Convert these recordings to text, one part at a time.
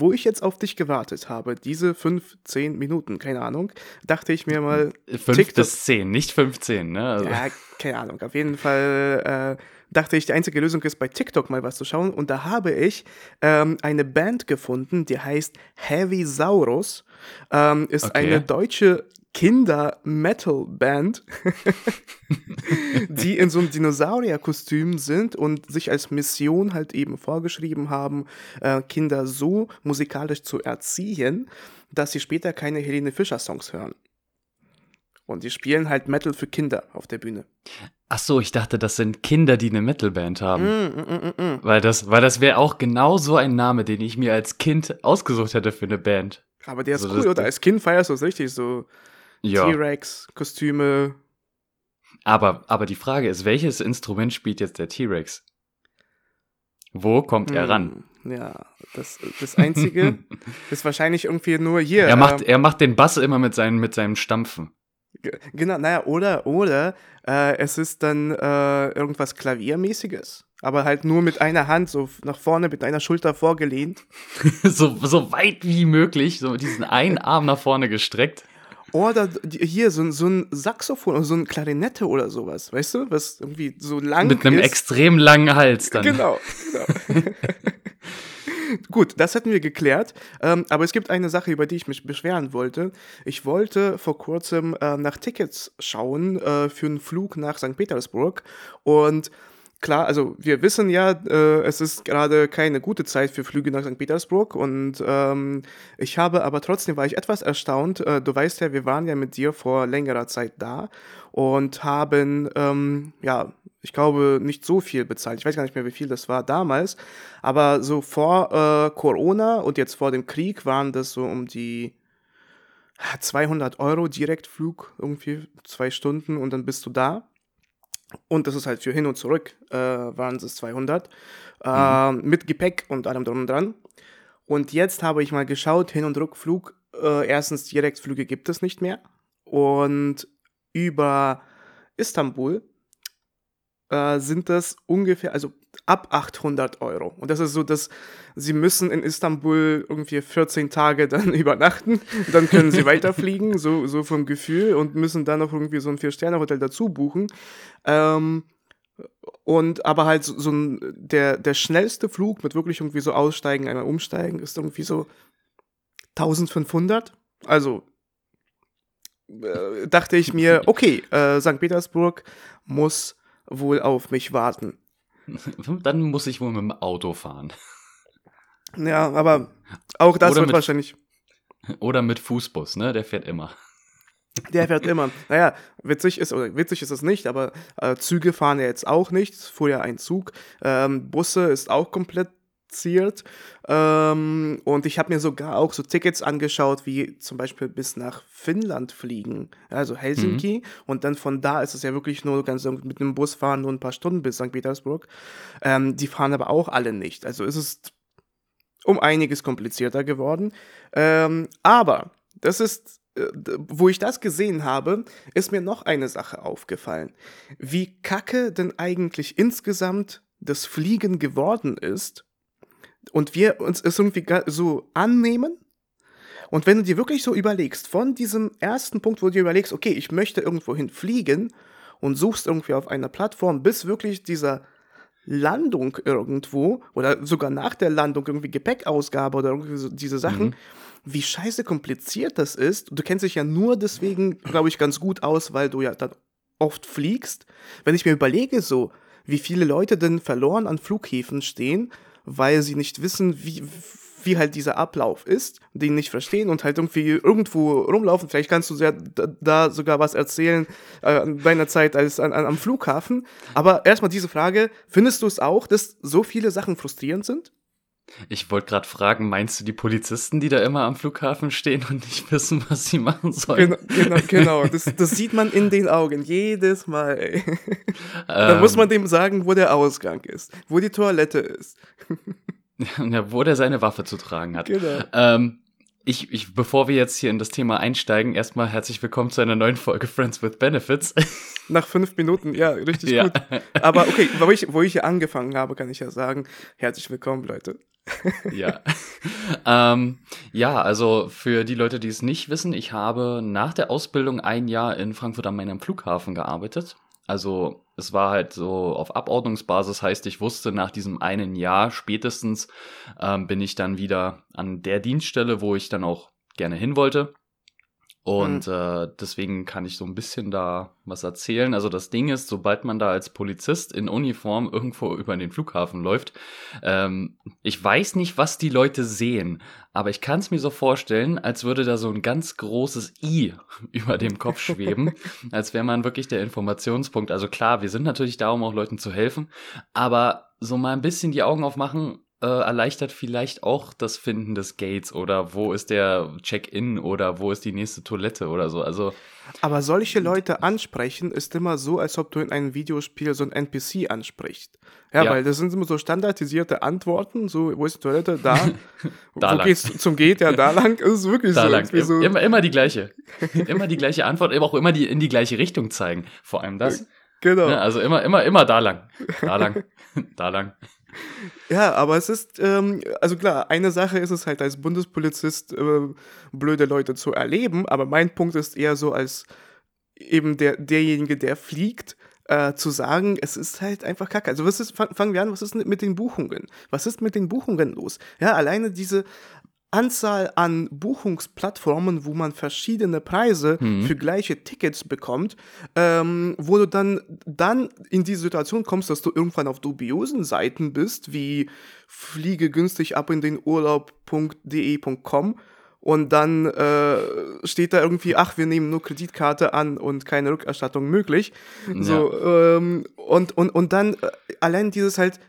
wo ich jetzt auf dich gewartet habe, diese 15 Minuten, keine Ahnung, dachte ich mir mal. 5 TikTok, bis 10, nicht 15, ne? Also. Ja, keine Ahnung. Auf jeden Fall äh, dachte ich, die einzige Lösung ist, bei TikTok mal was zu schauen. Und da habe ich ähm, eine Band gefunden, die heißt Heavy Saurus. Ähm, ist okay. eine deutsche Kinder-Metal-Band, die in so einem Dinosaurier-Kostüm sind und sich als Mission halt eben vorgeschrieben haben, äh, Kinder so musikalisch zu erziehen, dass sie später keine Helene Fischer-Songs hören. Und die spielen halt Metal für Kinder auf der Bühne. Ach so, ich dachte, das sind Kinder, die eine Metalband haben. Mm, mm, mm, mm. weil das, weil das wäre auch genau so ein Name, den ich mir als Kind ausgesucht hätte für eine Band. Aber der ist also cool, oder? Als Kind feierst du es richtig so ja. T-Rex, Kostüme. Aber, aber die Frage ist, welches Instrument spielt jetzt der T-Rex? Wo kommt er ran? Hm, ja, das, das Einzige ist wahrscheinlich irgendwie nur hier. Er macht, äh, er macht den Bass immer mit, seinen, mit seinem Stampfen. Genau, naja, oder, oder äh, es ist dann äh, irgendwas Klaviermäßiges, aber halt nur mit einer Hand so nach vorne mit einer Schulter vorgelehnt. so, so weit wie möglich, so mit diesen einen Arm nach vorne gestreckt. Oder hier so, so ein Saxophon oder so ein Klarinette oder sowas, weißt du, was irgendwie so lang Mit einem ist. extrem langen Hals dann. Genau, genau. Gut, das hätten wir geklärt. Ähm, aber es gibt eine Sache, über die ich mich beschweren wollte. Ich wollte vor kurzem äh, nach Tickets schauen äh, für einen Flug nach St. Petersburg und klar, also wir wissen ja, äh, es ist gerade keine gute Zeit für Flüge nach St. Petersburg und ähm, ich habe aber trotzdem war ich etwas erstaunt. Äh, du weißt ja, wir waren ja mit dir vor längerer Zeit da und haben ähm, ja ich glaube, nicht so viel bezahlt. Ich weiß gar nicht mehr, wie viel das war damals. Aber so vor äh, Corona und jetzt vor dem Krieg waren das so um die 200 Euro Direktflug, irgendwie zwei Stunden und dann bist du da. Und das ist halt für hin und zurück, äh, waren es 200. Äh, mhm. Mit Gepäck und allem drum und dran. Und jetzt habe ich mal geschaut, Hin- und Rückflug. Äh, erstens, Direktflüge gibt es nicht mehr. Und über Istanbul äh, sind das ungefähr, also ab 800 Euro. Und das ist so, dass sie müssen in Istanbul irgendwie 14 Tage dann übernachten, dann können sie weiterfliegen, so, so vom Gefühl, und müssen dann noch irgendwie so ein Vier-Sterne-Hotel dazu buchen. Ähm, und aber halt so, so ein, der, der schnellste Flug mit wirklich irgendwie so aussteigen, einmal umsteigen, ist irgendwie so 1500. Also äh, dachte ich mir, okay, äh, St. Petersburg muss wohl auf mich warten. Dann muss ich wohl mit dem Auto fahren. Ja, aber auch das oder wird mit, wahrscheinlich. Oder mit Fußbus, ne? Der fährt immer. Der fährt immer. Naja, witzig ist, oder witzig ist es nicht, aber äh, Züge fahren ja jetzt auch nicht. Fuhr ja ein Zug. Ähm, Busse ist auch komplett produziert. Ähm, und ich habe mir sogar auch so Tickets angeschaut, wie zum Beispiel bis nach Finnland fliegen, also Helsinki. Mhm. Und dann von da ist es ja wirklich nur ganz mit einem Bus fahren, nur ein paar Stunden bis St. Petersburg. Ähm, die fahren aber auch alle nicht. Also ist es um einiges komplizierter geworden. Ähm, aber das ist äh, wo ich das gesehen habe, ist mir noch eine Sache aufgefallen. Wie kacke denn eigentlich insgesamt das Fliegen geworden ist und wir uns es irgendwie so annehmen. Und wenn du dir wirklich so überlegst, von diesem ersten Punkt, wo du dir überlegst, okay, ich möchte irgendwo hin fliegen und suchst irgendwie auf einer Plattform, bis wirklich dieser Landung irgendwo oder sogar nach der Landung irgendwie Gepäckausgabe oder irgendwie so diese Sachen, mhm. wie scheiße kompliziert das ist. Du kennst dich ja nur deswegen, glaube ich, ganz gut aus, weil du ja dann oft fliegst. Wenn ich mir überlege, so, wie viele Leute denn verloren an Flughäfen stehen, weil sie nicht wissen, wie, wie halt dieser Ablauf ist, den nicht verstehen und halt irgendwie irgendwo rumlaufen. Vielleicht kannst du ja da, sogar was erzählen äh, deiner Zeit als an, an, am Flughafen. Aber erstmal diese Frage, findest du es auch, dass so viele Sachen frustrierend sind? Ich wollte gerade fragen, meinst du die Polizisten, die da immer am Flughafen stehen und nicht wissen, was sie machen sollen? Genau, genau, genau. Das, das sieht man in den Augen jedes Mal. Ey. Ähm, muss man dem sagen, wo der Ausgang ist, wo die Toilette ist. ja, wo der seine Waffe zu tragen hat. Genau. Ähm, ich, ich, bevor wir jetzt hier in das Thema einsteigen, erstmal herzlich willkommen zu einer neuen Folge Friends with Benefits. Nach fünf Minuten, ja, richtig ja. gut. Aber okay, wo ich, wo ich hier angefangen habe, kann ich ja sagen, herzlich willkommen, Leute. Ja. ähm, ja, also für die Leute, die es nicht wissen, ich habe nach der Ausbildung ein Jahr in Frankfurt am Main am Flughafen gearbeitet. Also es war halt so auf Abordnungsbasis, heißt ich wusste nach diesem einen Jahr spätestens ähm, bin ich dann wieder an der Dienststelle, wo ich dann auch gerne hin wollte. Und mhm. äh, deswegen kann ich so ein bisschen da was erzählen. Also das Ding ist, sobald man da als Polizist in Uniform irgendwo über den Flughafen läuft, ähm, ich weiß nicht, was die Leute sehen, aber ich kann es mir so vorstellen, als würde da so ein ganz großes I über dem Kopf schweben, als wäre man wirklich der Informationspunkt. Also klar, wir sind natürlich da, um auch Leuten zu helfen, aber so mal ein bisschen die Augen aufmachen äh, erleichtert vielleicht auch das Finden des Gates oder wo ist der Check-in oder wo ist die nächste Toilette oder so. Also aber solche Leute ansprechen ist immer so, als ob du in einem Videospiel so ein NPC ansprichst. Ja, ja. weil das sind immer so standardisierte Antworten, so wo ist die Toilette? Da. da wo lang. geht's zum Geht? Ja, da lang. Das ist wirklich da so. Lang. so. Immer, immer die gleiche. immer die gleiche Antwort, aber auch immer die in die gleiche Richtung zeigen. Vor allem das. Genau. Ja, ne, also immer, immer, immer da lang. Da lang. da lang. Ja, aber es ist, ähm, also klar, eine Sache ist es halt als Bundespolizist äh, blöde Leute zu erleben, aber mein Punkt ist eher so als eben der, derjenige, der fliegt, äh, zu sagen, es ist halt einfach kacke. Also was ist, fangen wir an, was ist mit den Buchungen? Was ist mit den Buchungen los? Ja, alleine diese Anzahl an Buchungsplattformen, wo man verschiedene Preise mhm. für gleiche Tickets bekommt, ähm, wo du dann, dann in die Situation kommst, dass du irgendwann auf dubiosen Seiten bist, wie fliege günstig ab in den Urlaub.de.com und dann äh, steht da irgendwie, ach, wir nehmen nur Kreditkarte an und keine Rückerstattung möglich. Ja. So, ähm, und, und, und dann äh, allein dieses halt,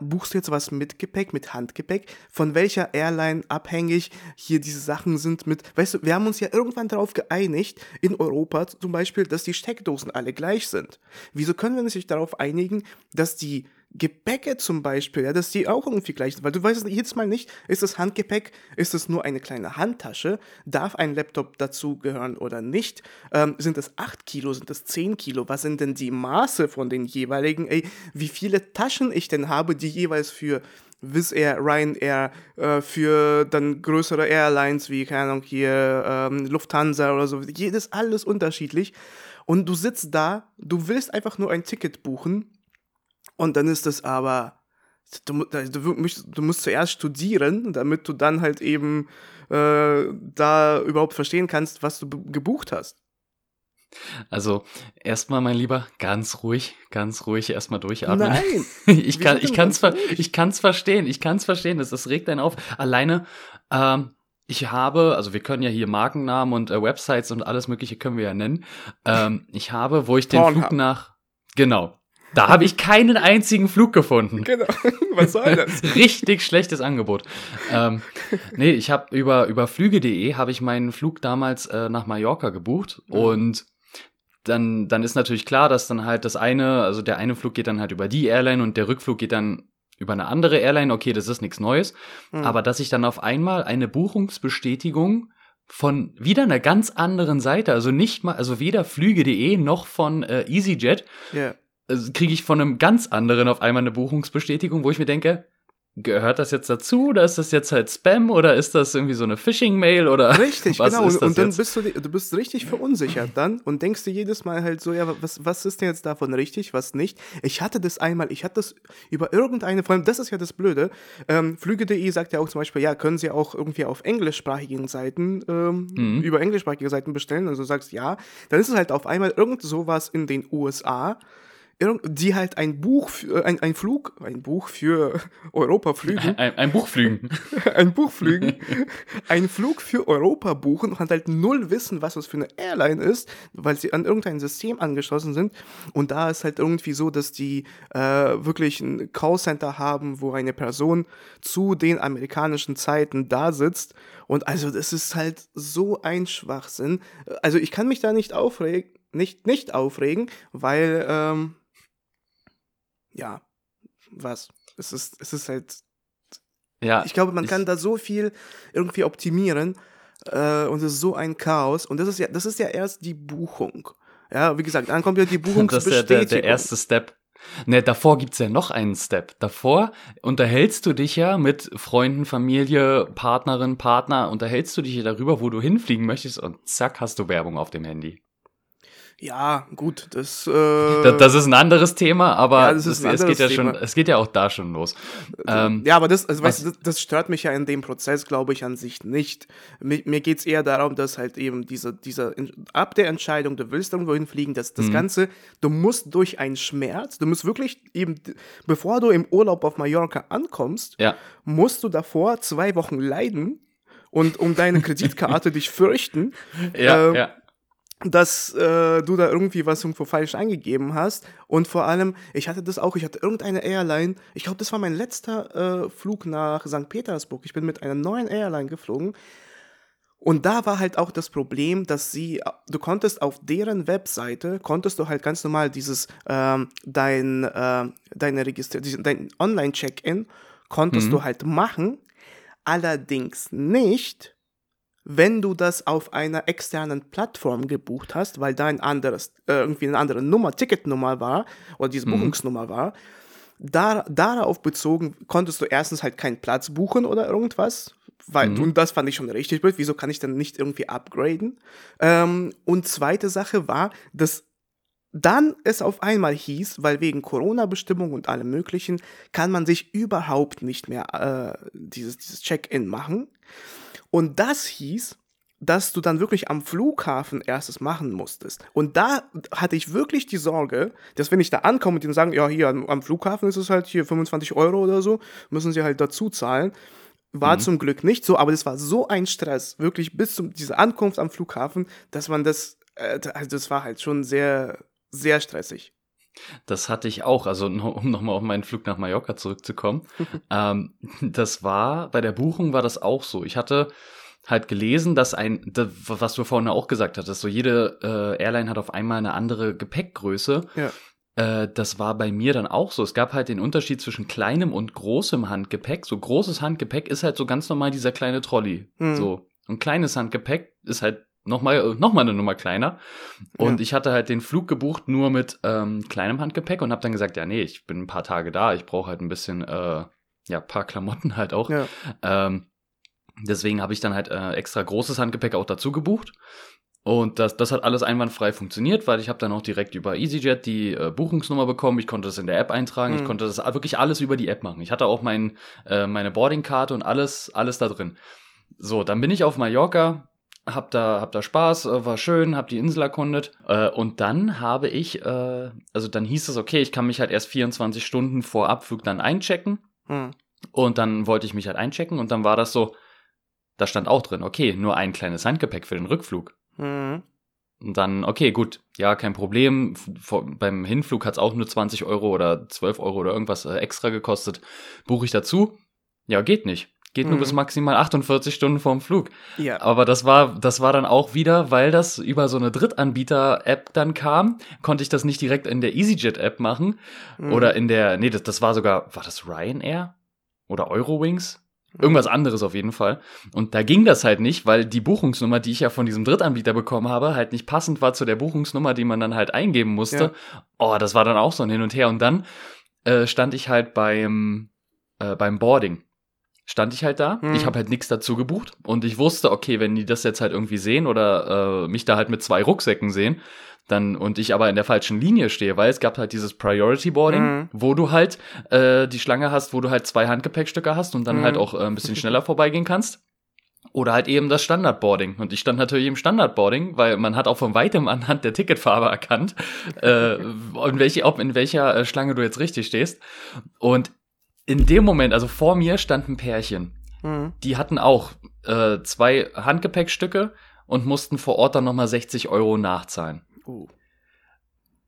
buchst du jetzt was mit Gepäck, mit Handgepäck? Von welcher Airline abhängig hier diese Sachen sind mit, weißt du, wir haben uns ja irgendwann darauf geeinigt, in Europa zum Beispiel, dass die Steckdosen alle gleich sind. Wieso können wir uns nicht darauf einigen, dass die Gepäcke zum Beispiel, ja, dass die auch irgendwie gleich sind, weil du weißt jedes Mal nicht, ist das Handgepäck, ist es nur eine kleine Handtasche, darf ein Laptop dazu gehören oder nicht, ähm, sind es 8 Kilo, sind es 10 Kilo, was sind denn die Maße von den jeweiligen, ey, wie viele Taschen ich denn habe, die jeweils für Wizz Air, Ryanair, äh, für dann größere Airlines wie, keine Ahnung, hier ähm, Lufthansa oder so, jedes alles unterschiedlich. Und du sitzt da, du willst einfach nur ein Ticket buchen und dann ist das aber, du, du, musst, du musst zuerst studieren, damit du dann halt eben äh, da überhaupt verstehen kannst, was du gebucht hast. Also erstmal, mein Lieber, ganz ruhig, ganz ruhig erstmal durchatmen. Nein. ich kann, ich kann's, ich kann's verstehen, ich kann's verstehen. Das, das regt einen auf. Alleine, ähm, ich habe, also wir können ja hier Markennamen und äh, Websites und alles Mögliche können wir ja nennen. Ähm, ich habe, wo ich den Pornhub. Flug nach, genau, da habe ich keinen einzigen Flug gefunden. Genau. Was soll das? Richtig schlechtes Angebot. Ähm, nee, ich habe über, über flüge.de habe ich meinen Flug damals äh, nach Mallorca gebucht mhm. und dann, dann ist natürlich klar, dass dann halt das eine, also der eine Flug geht dann halt über die Airline und der Rückflug geht dann über eine andere Airline. Okay, das ist nichts Neues. Mhm. Aber dass ich dann auf einmal eine Buchungsbestätigung von wieder einer ganz anderen Seite, also nicht mal, also weder flüge.de noch von äh, EasyJet, yeah also kriege ich von einem ganz anderen auf einmal eine Buchungsbestätigung, wo ich mir denke, gehört das jetzt dazu oder ist das jetzt halt Spam oder ist das irgendwie so eine Phishing-Mail oder Richtig, was genau. Ist das und dann jetzt? bist du, du bist richtig verunsichert dann und denkst dir jedes Mal halt so, ja, was, was ist denn jetzt davon richtig, was nicht? Ich hatte das einmal, ich hatte das über irgendeine, vor allem das ist ja das Blöde, ähm, Flüge.de sagt ja auch zum Beispiel, ja, können sie auch irgendwie auf englischsprachigen Seiten, ähm, mhm. über englischsprachige Seiten bestellen, also du sagst ja, dann ist es halt auf einmal irgend sowas in den USA, die halt ein Buch, für, ein, ein Flug, ein Buch für Europa flügen. Ein, ein Buch flügen. ein Buch flügen. ein Flug für Europa buchen und halt null wissen, was das für eine Airline ist, weil sie an irgendein System angeschlossen sind. Und da ist halt irgendwie so, dass die äh, wirklich ein Callcenter haben, wo eine Person zu den amerikanischen Zeiten da sitzt. Und also das ist halt so ein Schwachsinn. Also ich kann mich da nicht aufregen, nicht, nicht aufregen, weil ähm, ja, was? Es ist, es ist halt. Ja. Ich glaube, man ich, kann da so viel irgendwie optimieren äh, und es ist so ein Chaos. Und das ist ja, das ist ja erst die Buchung. Ja, wie gesagt, dann kommt ja die Buchungsbestätigung. Das ist ja der, der erste Step. Ne, davor gibt's ja noch einen Step. Davor unterhältst du dich ja mit Freunden, Familie, Partnerin, Partner, unterhältst du dich ja darüber, wo du hinfliegen möchtest und zack, hast du Werbung auf dem Handy. Ja, gut, das, äh, Das, das ist ein anderes Thema, aber Ja, das es, ist ein es geht ja schon, es geht ja auch da schon los. Ähm, ja, aber das, also, weißt, das, das stört mich ja in dem Prozess, glaube ich, an sich nicht. Mir, mir geht es eher darum, dass halt eben diese, diese, ab der Entscheidung, du willst irgendwo hinfliegen, dass Mhm. das Ganze, du musst durch einen Schmerz, du musst wirklich eben, bevor du im Urlaub auf Mallorca ankommst, ja, musst du davor zwei Wochen leiden und um deine Kreditkarte dich fürchten, ja, Ähm, ja. Dass äh, du da irgendwie was irgendwo falsch eingegeben hast. Und vor allem, ich hatte das auch, ich hatte irgendeine Airline, ich glaube, das war mein letzter äh, Flug nach St. Petersburg. Ich bin mit einer neuen Airline geflogen. Und da war halt auch das Problem, dass sie, du konntest auf deren Webseite, konntest du halt ganz normal dieses, ähm, dein, äh, deine Register dein Online-Check-In, konntest du halt machen, allerdings nicht, wenn du das auf einer externen Plattform gebucht hast, weil da ein anderes, äh, irgendwie eine andere Nummer, Ticketnummer war oder diese Buchungsnummer war, da, darauf bezogen konntest du erstens halt keinen Platz buchen oder irgendwas, weil, und das fand ich schon richtig blöd, wieso kann ich dann nicht irgendwie upgraden? Ähm, und zweite Sache war, dass dann es auf einmal hieß, weil wegen Corona-Bestimmungen und allem Möglichen, kann man sich überhaupt nicht mehr äh, dieses, dieses Check-in machen. Und das hieß, dass du dann wirklich am Flughafen erstes machen musstest. Und da hatte ich wirklich die Sorge, dass wenn ich da ankomme und die sagen, ja, hier am, Flughafen ist es halt hier 25 Euro oder so, müssen sie halt dazu zahlen. War zum Glück nicht so, aber das war so ein Stress, wirklich bis zu dieser Ankunft am Flughafen, dass man das, äh, also das war halt schon sehr, sehr stressig. Das hatte ich auch, also um nochmal auf meinen Flug nach Mallorca zurückzukommen. ähm, das war, bei der Buchung war das auch so. Ich hatte halt gelesen, dass ein, was du vorhin auch gesagt hattest, so jede äh, Airline hat auf einmal eine andere Gepäckgröße. Ja. Äh, das war bei mir dann auch so. Es gab halt den Unterschied zwischen kleinem und großem Handgepäck. So großes Handgepäck ist halt so ganz normal dieser kleine Trolley. Mhm. So. Und kleines Handgepäck ist halt nochmal noch mal eine Nummer kleiner. Und Ja. ich hatte halt den Flug gebucht nur mit ähm, kleinem Handgepäck und habe dann gesagt, ja, nee, ich bin ein paar Tage da, ich brauche halt ein bisschen, äh, ja, paar Klamotten halt auch. Ja. Ähm, deswegen habe ich dann halt äh, extra großes Handgepäck auch dazu gebucht. Und das, das hat alles einwandfrei funktioniert, weil ich habe dann auch direkt über EasyJet die äh, Buchungsnummer bekommen. Ich konnte das in der App eintragen. Ich Mhm. konnte das wirklich alles über die App machen. Ich hatte auch mein, äh, meine Boardingkarte und alles, alles da drin. So, dann bin ich auf Mallorca, hab da, hab da Spaß, äh, war schön, hab die Insel erkundet. Äh, und dann habe ich, äh, also dann hieß es, okay, ich kann mich halt erst 24 Stunden vor Abflug dann einchecken. Hm. Und dann wollte ich mich halt einchecken und dann war das so, da stand auch drin, okay, nur ein kleines Handgepäck für den Rückflug. Hm. Und dann, okay, gut, ja, kein Problem. Vor- beim Hinflug hat's auch nur 20 Euro oder 12 Euro oder irgendwas äh, extra gekostet. Buche ich dazu? Ja, geht nicht. Geht nur Mhm. bis maximal 48 Stunden vorm Flug. Ja. Aber das war, das war dann auch wieder, weil das über so eine Drittanbieter-App dann kam, konnte ich das nicht direkt in der EasyJet-App machen. Mhm. Oder in der, nee, das, das war sogar, war das Ryanair? Oder Eurowings? Irgendwas anderes auf jeden Fall. Und da ging das halt nicht, weil die Buchungsnummer, die ich ja von diesem Drittanbieter bekommen habe, halt nicht passend war zu der Buchungsnummer, die man dann halt eingeben musste. Oh, das war dann auch so ein Hin und Her. Und dann äh, stand ich halt beim, äh, beim Boarding. Stand ich halt da. Hm. Ich habe halt nichts dazu gebucht. Und ich wusste, okay, wenn die das jetzt halt irgendwie sehen oder äh, mich da halt mit zwei Rucksäcken sehen, dann und ich aber in der falschen Linie stehe, weil es gab halt dieses Priority Boarding, Mhm. wo du halt äh, die Schlange hast, wo du halt zwei Handgepäckstücke hast und dann Mhm. halt auch äh, ein bisschen schneller vorbeigehen kannst. Oder halt eben das Standardboarding. Und ich stand natürlich im Standardboarding, weil man hat auch von weitem anhand der Ticketfarbe erkannt, äh, in, welche, ob in welcher äh, Schlange du jetzt richtig stehst. Und in dem Moment, also vor mir stand ein Pärchen. Hm. Die hatten auch äh, zwei Handgepäckstücke und mussten vor Ort dann nochmal 60 Euro nachzahlen. Uh.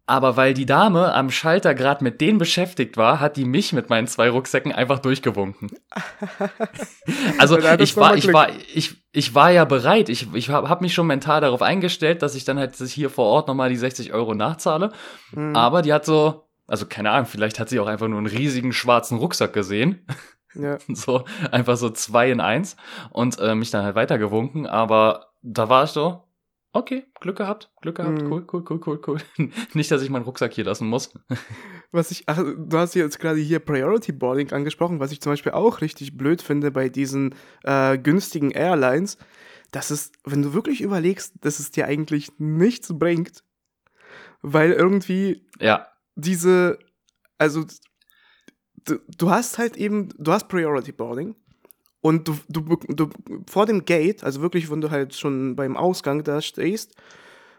Aber weil die Dame am Schalter gerade mit denen beschäftigt war, hat die mich mit meinen zwei Rucksäcken einfach durchgewunken. Also ich war, ich war, ich, ich war ja bereit. Ich, ich habe hab mich schon mental darauf eingestellt, dass ich dann halt hier vor Ort nochmal die 60 Euro nachzahle. Hm. Aber die hat so, also keine Ahnung, vielleicht hat sie auch einfach nur einen riesigen schwarzen Rucksack gesehen. Ja. so einfach so zwei in eins und äh, mich dann halt weitergewunken. Aber da war ich so, okay, Glück gehabt, Glück gehabt, Mhm. cool, cool, cool, cool, cool. Nicht, dass ich meinen Rucksack hier lassen muss. was ich, ach, du hast jetzt gerade hier Priority Boarding angesprochen, was ich zum Beispiel auch richtig blöd finde bei diesen äh, günstigen Airlines, dass es, wenn du wirklich überlegst, dass es dir eigentlich nichts bringt, weil irgendwie Ja. Diese, also du, du hast halt eben, du hast Priority Boarding und du, du, du vor dem Gate, also wirklich, wenn du halt schon beim Ausgang da stehst,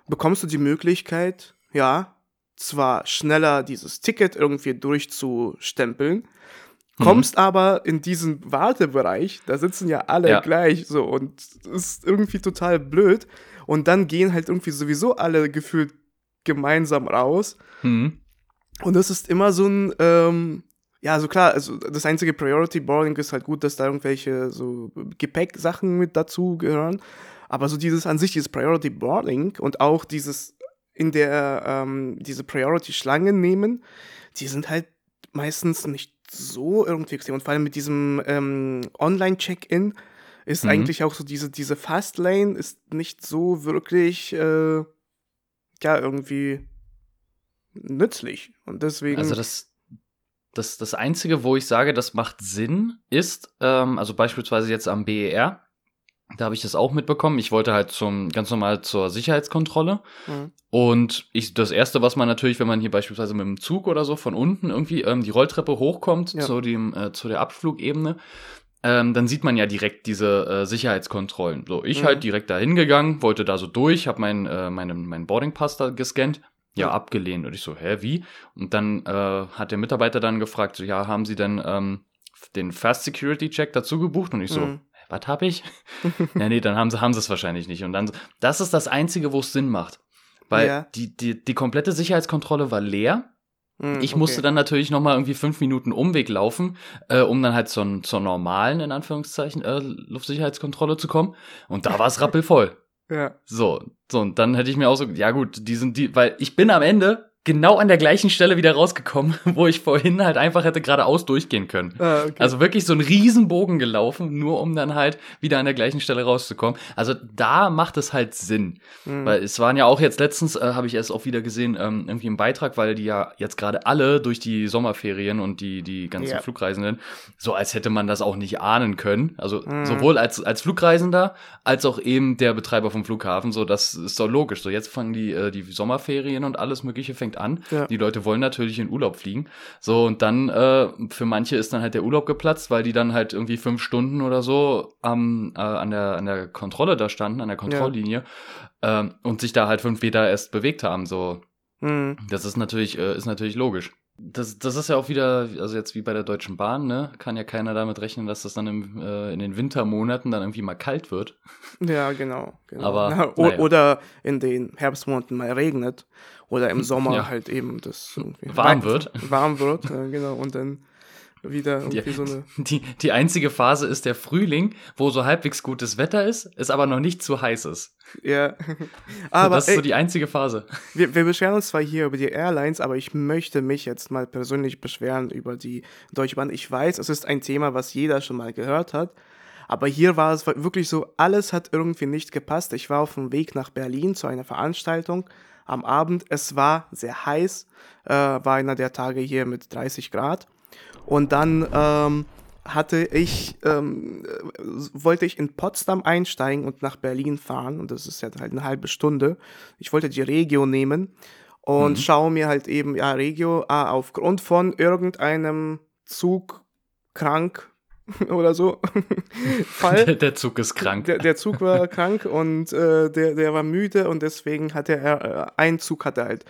bekommst du die Möglichkeit, ja, zwar schneller dieses Ticket irgendwie durchzustempeln, kommst aber in diesen Wartebereich, da sitzen ja alle Ja. gleich so und ist irgendwie total blöd und dann gehen halt irgendwie sowieso alle gefühlt gemeinsam raus Mhm. Und das ist immer so ein, ähm, ja, also klar, also das einzige Priority Boarding ist halt gut, dass da irgendwelche so Gepäcksachen mit dazu gehören. Aber so dieses an sich, dieses Priority Boarding und auch dieses in der, ähm, diese Priority-Schlange nehmen, die sind halt meistens nicht so irgendwie extrem. Und vor allem mit diesem ähm, Online-Check-In ist Mhm. eigentlich auch so diese, diese Fastlane ist nicht so wirklich, äh, ja, irgendwie nützlich. Und deswegen. Also das, das, das Einzige, wo ich sage, das macht Sinn, ist, ähm, also beispielsweise jetzt am BER, da habe ich das auch mitbekommen. Ich wollte halt zum ganz normal zur Sicherheitskontrolle. Mhm. Und ich, das erste, was man natürlich, wenn man hier beispielsweise mit dem Zug oder so von unten irgendwie ähm, die Rolltreppe hochkommt Ja. zu, dem, äh, zu der Abflugebene, ähm, dann sieht man ja direkt diese äh, Sicherheitskontrollen. So, ich Mhm. halt direkt da hingegangen, wollte da so durch, habe mein, äh, meinen, meinen Boardingpass da gescannt. Ja, abgelehnt. Und ich so, hä, wie? Und dann äh, hat der Mitarbeiter dann gefragt, so, ja, haben Sie denn ähm, den Fast Security Check dazu gebucht? Und ich so, Mhm. was hab ich? ja, nee, dann haben sie haben sie es wahrscheinlich nicht. Und dann, das ist das Einzige, wo es Sinn macht. Weil Ja. die, die, die komplette Sicherheitskontrolle war leer. Mhm, Ich okay. musste dann natürlich noch mal irgendwie fünf Minuten Umweg laufen, äh, um dann halt zur, zur normalen, in Anführungszeichen, äh, Luftsicherheitskontrolle zu kommen. Und da war es rappelvoll. Ja. So, so, und dann hätte ich mir auch so, ja gut, die sind die, weil ich bin am Ende genau an der gleichen Stelle wieder rausgekommen, wo ich vorhin halt einfach hätte geradeaus durchgehen können. Ah, okay. Also wirklich so einen Riesenbogen gelaufen, nur um dann halt wieder an der gleichen Stelle rauszukommen. Also da macht es halt Sinn. Mhm. Weil es waren ja auch jetzt letztens, äh, habe ich erst auch wieder gesehen, ähm, irgendwie im Beitrag, weil die ja jetzt gerade alle durch die Sommerferien und die, die ganzen Ja. Flugreisenden, so als hätte man das auch nicht ahnen können. Also Mhm. sowohl als, als Flugreisender, als auch eben der Betreiber vom Flughafen, so das ist doch logisch. So jetzt fangen die, äh, die Sommerferien und alles mögliche fängt an. Ja. Die Leute wollen natürlich in Urlaub fliegen. So, und dann, äh, für manche ist dann halt der Urlaub geplatzt, weil die dann halt irgendwie fünf Stunden oder so am, äh, an, der, an der Kontrolle da standen, an der Kontrolllinie, ähm, und sich da halt fünf Meter erst bewegt haben. So, Mhm. das ist natürlich, äh, ist natürlich logisch. Das, das ist ja auch wieder, also jetzt wie bei der Deutschen Bahn, ne? Kann ja keiner damit rechnen, dass das dann im, äh, in den Wintermonaten dann irgendwie mal kalt wird. Ja, genau. genau. Aber, Na, naja. Oder in den Herbstmonaten mal regnet. Oder im Sommer Ja. halt eben das irgendwie Warm wird. Warm wird, ja, genau. Und dann wieder irgendwie Ja. so eine. Die, die einzige Phase ist der Frühling, wo so halbwegs gutes Wetter ist, es aber noch nicht zu heiß ist. Ja. Aber das ist so ey, die einzige Phase. wir, wir beschweren uns zwar hier über die Airlines, aber ich möchte mich jetzt mal persönlich beschweren über die Deutsche Bahn. Ich weiß, es ist ein Thema, was jeder schon mal gehört hat. Aber hier war es wirklich so, alles hat irgendwie nicht gepasst. Ich war auf dem Weg nach Berlin zu einer Veranstaltung am Abend. Es war sehr heiß, äh, war einer der Tage hier mit 30 Grad. Und dann ähm, hatte ich, ähm, äh, wollte ich in Potsdam einsteigen und nach Berlin fahren. Und das ist ja halt eine halbe Stunde. Ich wollte die Regio nehmen und schaue mir halt eben, ja, Regio, ah, aufgrund von irgendeinem Zug krank oder so Fall. Der Zug ist krank. Der, der Zug war krank und äh, der, der war müde und deswegen hatte er, äh, ein Zug hatte halt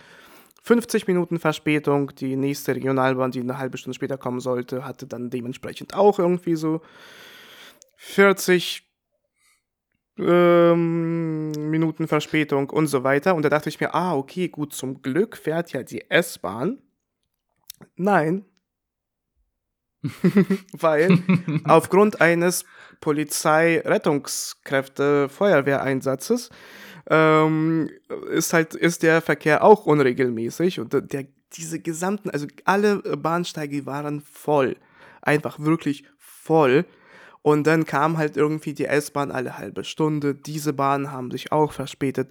50 Minuten Verspätung. Die nächste Regionalbahn, die eine halbe Stunde später kommen sollte, hatte dann dementsprechend auch irgendwie so 40 ähm, Minuten Verspätung und so weiter. Und da dachte ich mir, ah, okay, gut, zum Glück fährt ja die S-Bahn. Nein. Weil aufgrund eines Polizei-Rettungskräfte-Feuerwehreinsatzes ähm, ist halt ist der Verkehr auch unregelmäßig und der diese gesamten also alle Bahnsteige waren voll einfach wirklich voll und dann kam halt irgendwie die S-Bahn alle halbe Stunde diese Bahnen haben sich auch verspätet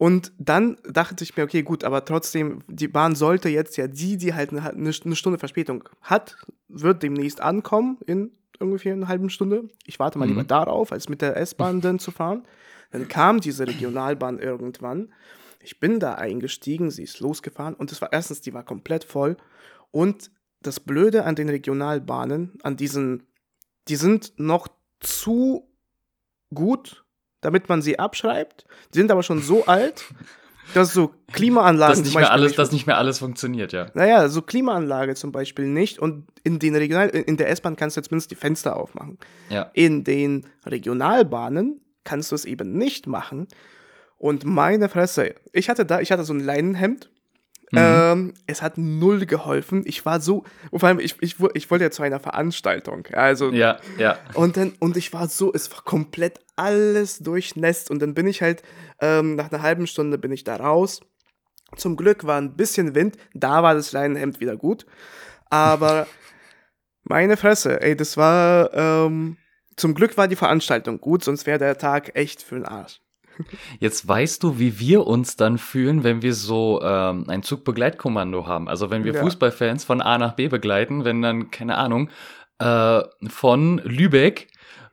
Und dann dachte ich mir, okay, gut, aber trotzdem, die Bahn sollte jetzt ja die, die halt eine, eine Stunde Verspätung hat, wird demnächst ankommen in ungefähr einer halben Stunde. Ich warte mal Mhm. lieber darauf, als mit der S-Bahn dann zu fahren. Dann kam diese Regionalbahn irgendwann. Ich bin da eingestiegen, sie ist losgefahren und es war erstens, die war komplett voll. Und das Blöde an den Regionalbahnen, an diesen, die sind noch zu gut, damit man sie abschreibt. Die sind aber schon so alt, dass so Klimaanlagen Dass nicht, zum mehr Beispiel alles, nicht dass nicht mehr alles funktioniert, ja. naja, so Klimaanlage zum Beispiel nicht. Und in den Regional in der S-Bahn kannst du jetzt zumindest die Fenster aufmachen. Ja. In den Regionalbahnen kannst du es eben nicht machen. Und meine Fresse, ich hatte da, ich hatte so ein Leinenhemd. Mhm. Ähm, es hat null geholfen. Ich war so, und vor allem, ich, ich, ich wollte ja zu einer Veranstaltung. Also, Ja, ja. und dann, und ich war so, es war komplett alles durchnässt. Und dann bin ich halt, ähm, nach einer halben Stunde bin ich da raus. Zum Glück war ein bisschen Wind, da war das Leinenhemd wieder gut. Aber meine Fresse, ey, das war, ähm, zum Glück war die Veranstaltung gut, sonst wäre der Tag echt für den Arsch. Jetzt weißt du, wie wir uns dann fühlen, wenn wir so ähm, ein Zugbegleitkommando haben. Also wenn wir Ja. Fußballfans von A nach B begleiten, wenn dann, keine Ahnung, äh, von Lübeck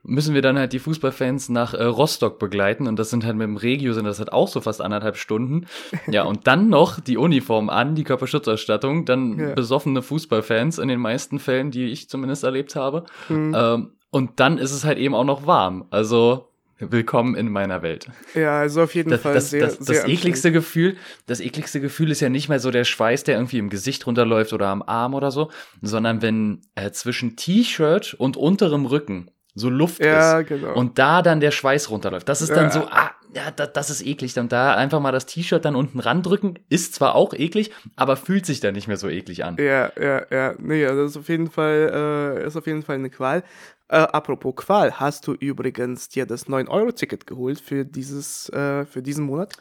müssen wir dann halt die Fußballfans nach äh, Rostock begleiten und das sind halt mit dem Regio sind das halt auch so fast anderthalb Stunden. Ja, und dann noch die Uniform an, die Körperschutzausstattung, dann Ja. besoffene Fußballfans in den meisten Fällen, die ich zumindest erlebt habe. Hm. Ähm, und dann ist es halt eben auch noch warm. Also willkommen in meiner Welt. Ja, also auf jeden Das, Fall das, sehr, das, sehr das ekligste Gefühl, das ekligste Gefühl ist ja nicht mehr so der Schweiß, der irgendwie im Gesicht runterläuft oder am Arm oder so, sondern wenn äh, zwischen T-Shirt und unterem Rücken so Luft Ja, ist genau. und da dann der Schweiß runterläuft. Das ist dann Ja. so, ah, ja, da, das ist eklig. Und da einfach mal das T-Shirt dann unten randrücken, ist zwar auch eklig, aber fühlt sich dann nicht mehr so eklig an. Ja, ja, ja. Nee, also das ist auf jeden Fall, äh, ist auf jeden Fall eine Qual. Äh, apropos Qual, hast du übrigens dir das 9-Euro-Ticket geholt für dieses, äh, für diesen Monat?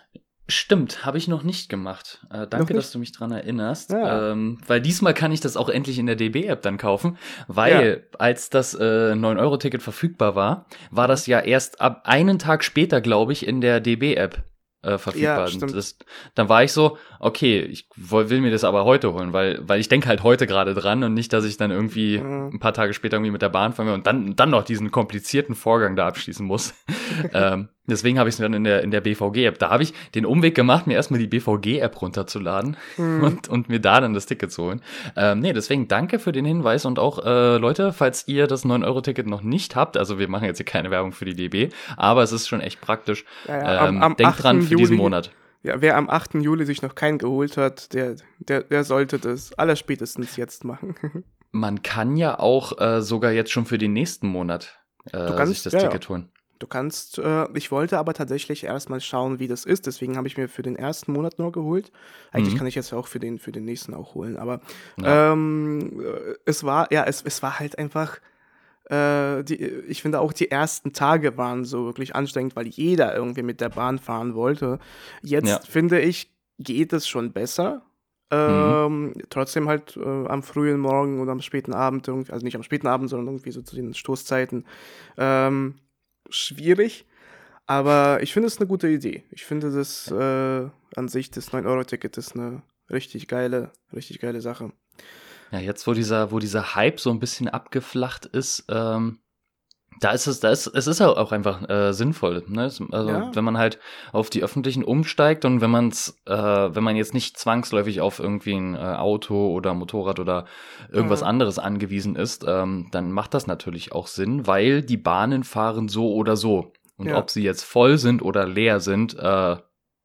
Stimmt, habe ich noch nicht gemacht. Äh, danke, nicht? dass du mich dran erinnerst. Ja. Ähm, weil diesmal kann ich das auch endlich in der DB-App dann kaufen, weil als das äh, 9-Euro-Ticket verfügbar war, war das ja erst ab einen Tag später, glaube ich, in der DB-App äh, verfügbar. Ja, das, dann war ich so, okay, ich will mir das aber heute holen, weil, weil ich denke halt heute gerade dran und nicht, dass ich dann irgendwie Mhm. ein paar Tage später irgendwie mit der Bahn fange und dann, dann noch diesen komplizierten Vorgang da abschließen muss. ähm, deswegen habe ich es dann in der, in der BVG-App. Da habe ich den Umweg gemacht, mir erstmal die BVG-App runterzuladen Hm. und, und mir da dann das Ticket zu holen. Ähm, nee, deswegen danke für den Hinweis und auch äh, Leute, falls ihr das 9-Euro-Ticket noch nicht habt, also wir machen jetzt hier keine Werbung für die DB, aber es ist schon echt praktisch. Ja, ja, am- ähm, am denkt 8. dran für diesen Juli- Monat. Ja, wer am 8. Juli sich noch keinen geholt hat, der, der, der sollte das allerspätestens jetzt machen. Man kann ja auch äh, sogar jetzt schon für den nächsten Monat äh, kannst- sich das ja. Ticket holen. Du kannst, äh, ich wollte aber tatsächlich erstmal schauen, wie das ist. Deswegen habe ich mir für den ersten Monat nur geholt. Eigentlich Mhm. kann ich jetzt auch für den, für den nächsten auch holen. Aber Ja. ähm, äh, es war, ja, es, es war halt einfach, äh, die, ich finde auch die ersten Tage waren so wirklich anstrengend, weil jeder irgendwie mit der Bahn fahren wollte. Jetzt Ja. finde ich, geht es schon besser. Ähm, Trotzdem halt äh, am frühen Morgen oder am späten Abend, also nicht am späten Abend, sondern irgendwie so zu den Stoßzeiten, ähm, schwierig. Aber ich finde es eine gute Idee. Ich finde das äh, an sich, das 9-Euro-Ticket ist eine richtig geile, richtig geile Sache. Ja, jetzt, wo dieser, wo dieser Hype so ein bisschen abgeflacht ist, ähm, da ist es, da ist, es ist ja auch einfach äh, sinnvoll. Ne? Also Ja. wenn man halt auf die öffentlichen umsteigt und wenn man es, äh, wenn man jetzt nicht zwangsläufig auf irgendwie ein äh, Auto oder Motorrad oder irgendwas Mhm. anderes angewiesen ist, ähm, dann macht das natürlich auch Sinn, weil die Bahnen fahren so oder so. Und Ja. ob sie jetzt voll sind oder leer sind, äh,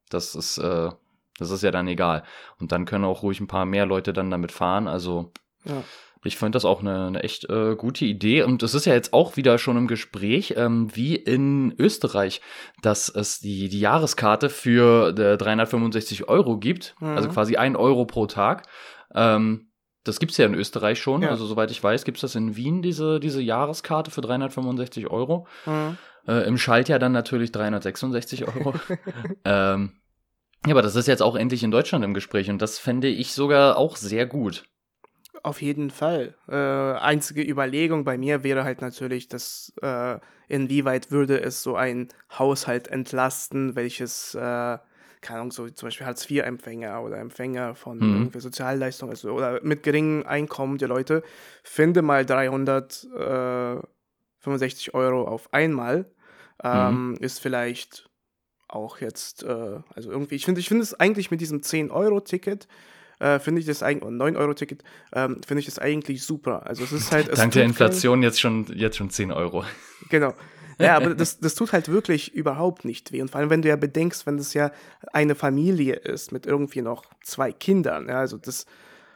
das ist, äh, das ist ja dann egal. Und dann können auch ruhig ein paar mehr Leute dann damit fahren. Also Ja. Ich finde das auch eine, eine echt äh, gute Idee. Und es ist ja jetzt auch wieder schon im Gespräch, ähm, wie in Österreich, dass es die, die Jahreskarte für äh, 365 Euro gibt. Mhm. Also quasi ein Euro pro Tag. Ähm, das gibt's ja in Österreich schon. Ja. Also soweit ich weiß, gibt's das in Wien, diese, diese Jahreskarte für 365 Euro. Mhm. Äh, Im Schaltjahr dann natürlich 366 Euro. ähm, ja, aber das ist jetzt auch endlich in Deutschland im Gespräch und das fände ich sogar auch sehr gut. Auf jeden Fall. Äh, einzige Überlegung bei mir wäre halt natürlich, dass äh, inwieweit würde es so ein Haushalt entlasten, welches äh, keine Ahnung, so zum Beispiel Hartz-IV-Empfänger oder Empfänger von mhm. irgendwie Sozialleistungen also, oder mit geringem Einkommen die Leute, finde mal 365 Euro auf einmal. Ähm, mhm. Ist vielleicht auch jetzt, äh, also irgendwie, ich finde ich finde es eigentlich mit diesem 10-Euro-Ticket, äh, finde ich das eigentlich, 9-Euro-Ticket, ähm, finde ich das eigentlich super. Also es ist halt. Dank der Inflation jetzt schon, jetzt schon 10 Euro. Genau. Ja, aber das, das tut halt wirklich überhaupt nicht weh. Und vor allem, wenn du ja bedenkst, wenn das ja eine Familie ist mit irgendwie noch zwei Kindern. Ja, also das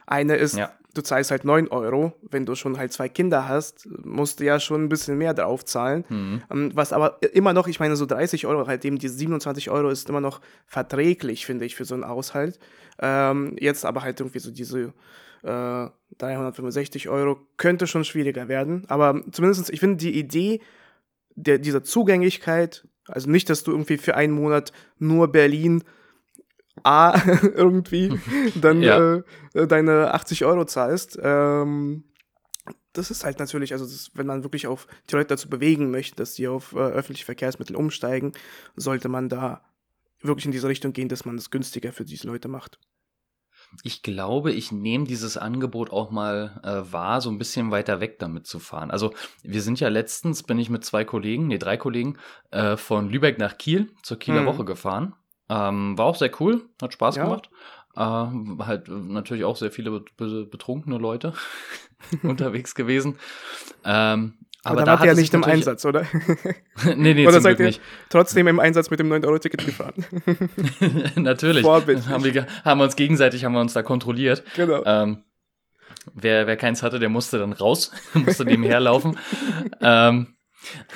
eine ist, ja. Du zahlst halt 9 Euro. Wenn du schon halt zwei Kinder hast, musst du ja schon ein bisschen mehr drauf zahlen. Mhm. Ähm, was aber immer noch, ich meine, so 30 Euro, halt eben diese 27 Euro ist immer noch verträglich, finde ich, für so einen Haushalt. Ähm, jetzt aber halt irgendwie so diese äh, 365 Euro könnte schon schwieriger werden. Aber zumindest, ich finde die Idee, der, dieser Zugänglichkeit, also nicht, dass du irgendwie für einen Monat nur Berlin A irgendwie dann ja. äh, deine 80 Euro zahlst. Ähm, das ist halt natürlich, also das, wenn man wirklich auf die Leute dazu bewegen möchte, dass sie auf äh, öffentliche Verkehrsmittel umsteigen, sollte man da wirklich in diese Richtung gehen, dass man es günstiger für diese Leute macht ich glaube, ich nehme dieses Angebot auch mal äh, wahr, so ein bisschen weiter weg damit zu fahren. Also wir sind ja letztens, bin ich mit zwei Kollegen, nee, drei Kollegen, äh, von Lübeck nach Kiel zur Kieler mhm. Woche gefahren. Ähm, war auch sehr cool, hat Spaß ja. gemacht. Äh, halt natürlich auch sehr viele betrunkene Leute unterwegs gewesen. Ähm, aber, aber da ihr ja nicht im Einsatz, oder? nee, nee, oder seid ihr nicht. trotzdem im Einsatz mit dem 9-Euro-Ticket gefahren? natürlich. Haben wir, haben wir uns gegenseitig, haben wir uns da kontrolliert. Genau. Ähm, wer, wer keins hatte, der musste dann raus, musste nebenher laufen. ähm,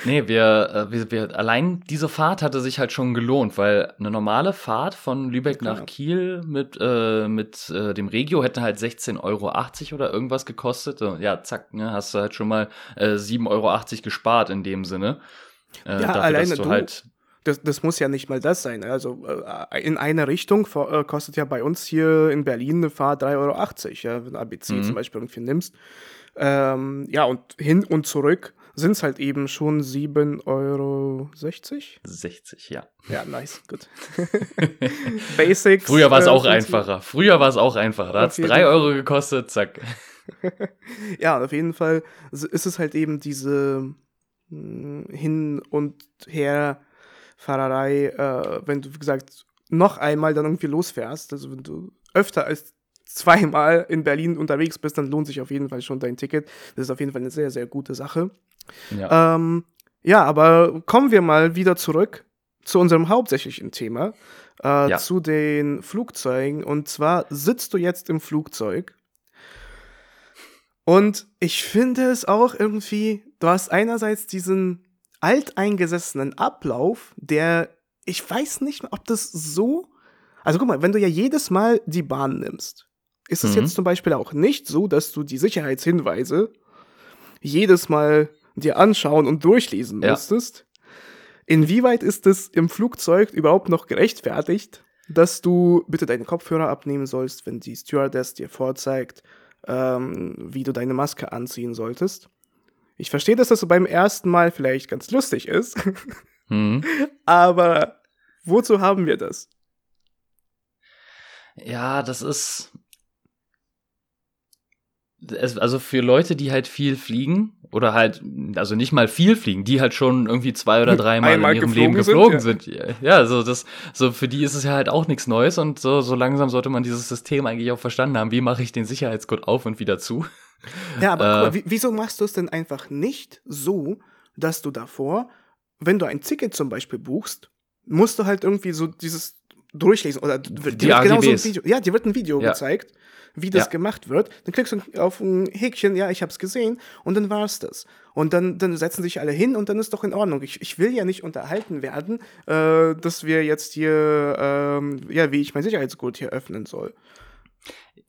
Nee, wir, äh, wir, wir, allein diese Fahrt hatte sich halt schon gelohnt, weil eine normale Fahrt von Lübeck nach Kiel mit, äh, mit äh, dem Regio hätte halt 16,80 Euro oder irgendwas gekostet. Ja, zack, ne, hast du halt schon mal äh, 7,80 Euro gespart in dem Sinne. Äh, ja, dafür, alleine du, halt das, das muss ja nicht mal das sein. Also äh, in eine Richtung äh, kostet ja bei uns hier in Berlin eine Fahrt 3,80 Euro, ja, wenn du ABC mhm. zum Beispiel irgendwie nimmst. Ähm, ja, und hin und zurück sind es halt eben schon 7,60 Euro. 60, ja. Ja, nice, gut. Basics. Früher war es äh, auch einfacher. Früher war es auch einfacher. Da hat es 3 Euro gekostet, zack. ja, auf jeden Fall ist es halt eben diese hm, Hin- und Her-Fahrerei, äh, wenn du, wie gesagt, noch einmal dann irgendwie losfährst. Also wenn du öfter als zweimal in Berlin unterwegs bist, dann lohnt sich auf jeden Fall schon dein Ticket. Das ist auf jeden Fall eine sehr, sehr gute Sache. Ja, ähm, ja aber kommen wir mal wieder zurück zu unserem hauptsächlichen Thema, äh, ja. zu den Flugzeugen. Und zwar sitzt du jetzt im Flugzeug. Und ich finde es auch irgendwie, du hast einerseits diesen alteingesessenen Ablauf, der, ich weiß nicht, ob das so, also guck mal, wenn du ja jedes Mal die Bahn nimmst, ist es mhm. jetzt zum Beispiel auch nicht so, dass du die Sicherheitshinweise jedes Mal dir anschauen und durchlesen ja. musstest. Inwieweit ist es im Flugzeug überhaupt noch gerechtfertigt, dass du bitte deine Kopfhörer abnehmen sollst, wenn die Stewardess dir vorzeigt, ähm, wie du deine Maske anziehen solltest? Ich verstehe, dass das so beim ersten Mal vielleicht ganz lustig ist, mhm. aber wozu haben wir das? Ja, das ist, es, also für Leute, die halt viel fliegen oder halt, also nicht mal viel fliegen, die halt schon irgendwie zwei oder dreimal in ihrem Leben geflogen sind. sind. Ja. so das, so für die ist es ja halt auch nichts Neues und so, so langsam sollte man dieses System eigentlich auch verstanden haben. Wie mache ich den Sicherheitscode auf und wieder zu? Ja, aber äh, wieso machst du es denn einfach nicht so, dass du davor, wenn du ein Ticket zum Beispiel buchst, musst du halt irgendwie so dieses durchlesen oder die wird genau so ein Video, ja, dir wird ein Video ja. gezeigt wie das ja. gemacht wird. Dann klickst du auf ein Häkchen, ja, ich habe es gesehen und dann war es das. Und dann, dann setzen sich alle hin und dann ist doch in Ordnung. Ich, ich will ja nicht unterhalten werden, äh, dass wir jetzt hier, ähm, ja, wie ich mein Sicherheitsgurt hier öffnen soll.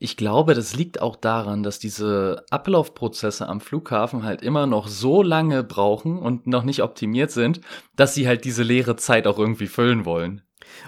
Ich glaube, das liegt auch daran, dass diese Ablaufprozesse am Flughafen halt immer noch so lange brauchen und noch nicht optimiert sind, dass sie halt diese leere Zeit auch irgendwie füllen wollen.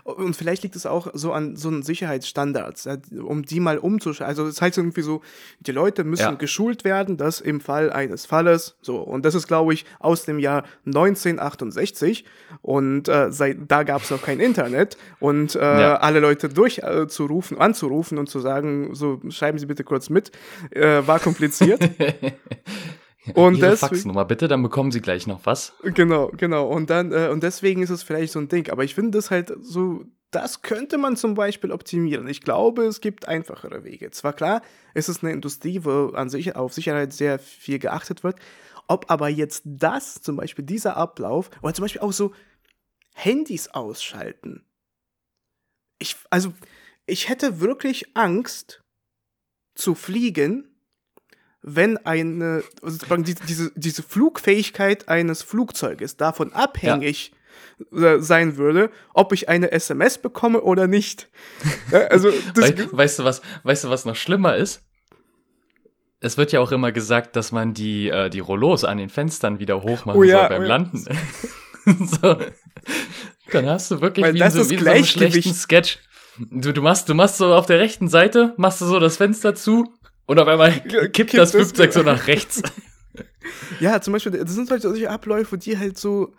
Und vielleicht liegt es auch so an so einen Sicherheitsstandards, um die mal umzuschalten. Also das heißt irgendwie so, die Leute müssen Ja. geschult werden, dass im Fall eines Falles, so, und das ist, glaube ich, aus dem Jahr 1968 und äh, seit, da gab es noch kein Internet und äh, Ja. alle Leute durchzurufen, äh, zu rufen, anzurufen und zu sagen, so, schreiben Sie bitte kurz mit, äh, war kompliziert. Und Ihre deswegen- Faxnummer bitte, dann bekommen Sie gleich noch was. Genau, genau. Und dann, äh, und deswegen ist es vielleicht so ein Ding. Aber ich finde das halt so, das könnte man zum Beispiel optimieren. Ich glaube, es gibt einfachere Wege. Zwar klar, es ist eine Industrie, wo an sich auf Sicherheit sehr viel geachtet wird. Ob aber jetzt das, zum Beispiel dieser Ablauf, oder zum Beispiel auch so Handys ausschalten. Ich, also, ich hätte wirklich Angst zu fliegen, wenn eine, also sozusagen die, diese, diese Flugfähigkeit eines Flugzeuges davon abhängig äh, sein würde, ob ich eine SMS bekomme oder nicht. Ja, also, Wei weißt, du was, weißt du, was noch schlimmer ist? Es wird ja auch immer gesagt, dass man die, äh, die Rollos an den Fenstern wieder hochmachen Oh ja, soll beim oh ja. Landen. so. Dann hast du wirklich Weil wie, so, wie so Gleichgewicht. schlechten Sketch. Du, du, machst, du machst so auf der rechten Seite, machst du so das Fenster zu und auf einmal kippt, kippt das das- Flugzeug so nach rechts. ja, zum Beispiel, das sind solche, solche Abläufe, die halt so.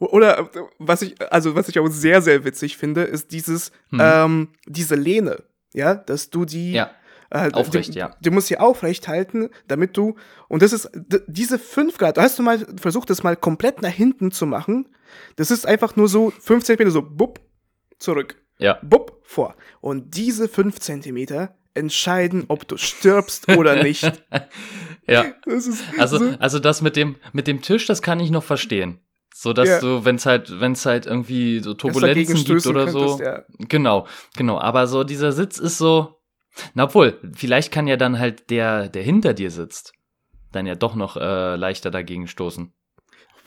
Oder was ich, also was ich auch sehr, sehr witzig finde, ist dieses, ähm, diese Lehne, ja, dass du die Ja, äh, aufrecht, du, ja. Du musst sie aufrecht halten, damit du, und das ist, diese 5 Grad, hast du mal versucht, das mal komplett nach hinten zu machen? Das ist einfach nur so 5 Zentimeter so, bupp, zurück, ja. bupp, vor. Und diese 5 Zentimeter entscheiden, ob du stirbst oder nicht. Ja. Das ist Also, so, also das mit dem, mit dem Tisch, das kann ich noch verstehen. So dass Ja. du, wenn es halt, wenn es halt irgendwie so Turbulenzen gibt oder so. könntest, Ja. Genau, genau. Aber so dieser Sitz ist so. Na obwohl, vielleicht kann ja dann halt der, der hinter dir sitzt, dann ja doch noch äh, leichter dagegen stoßen.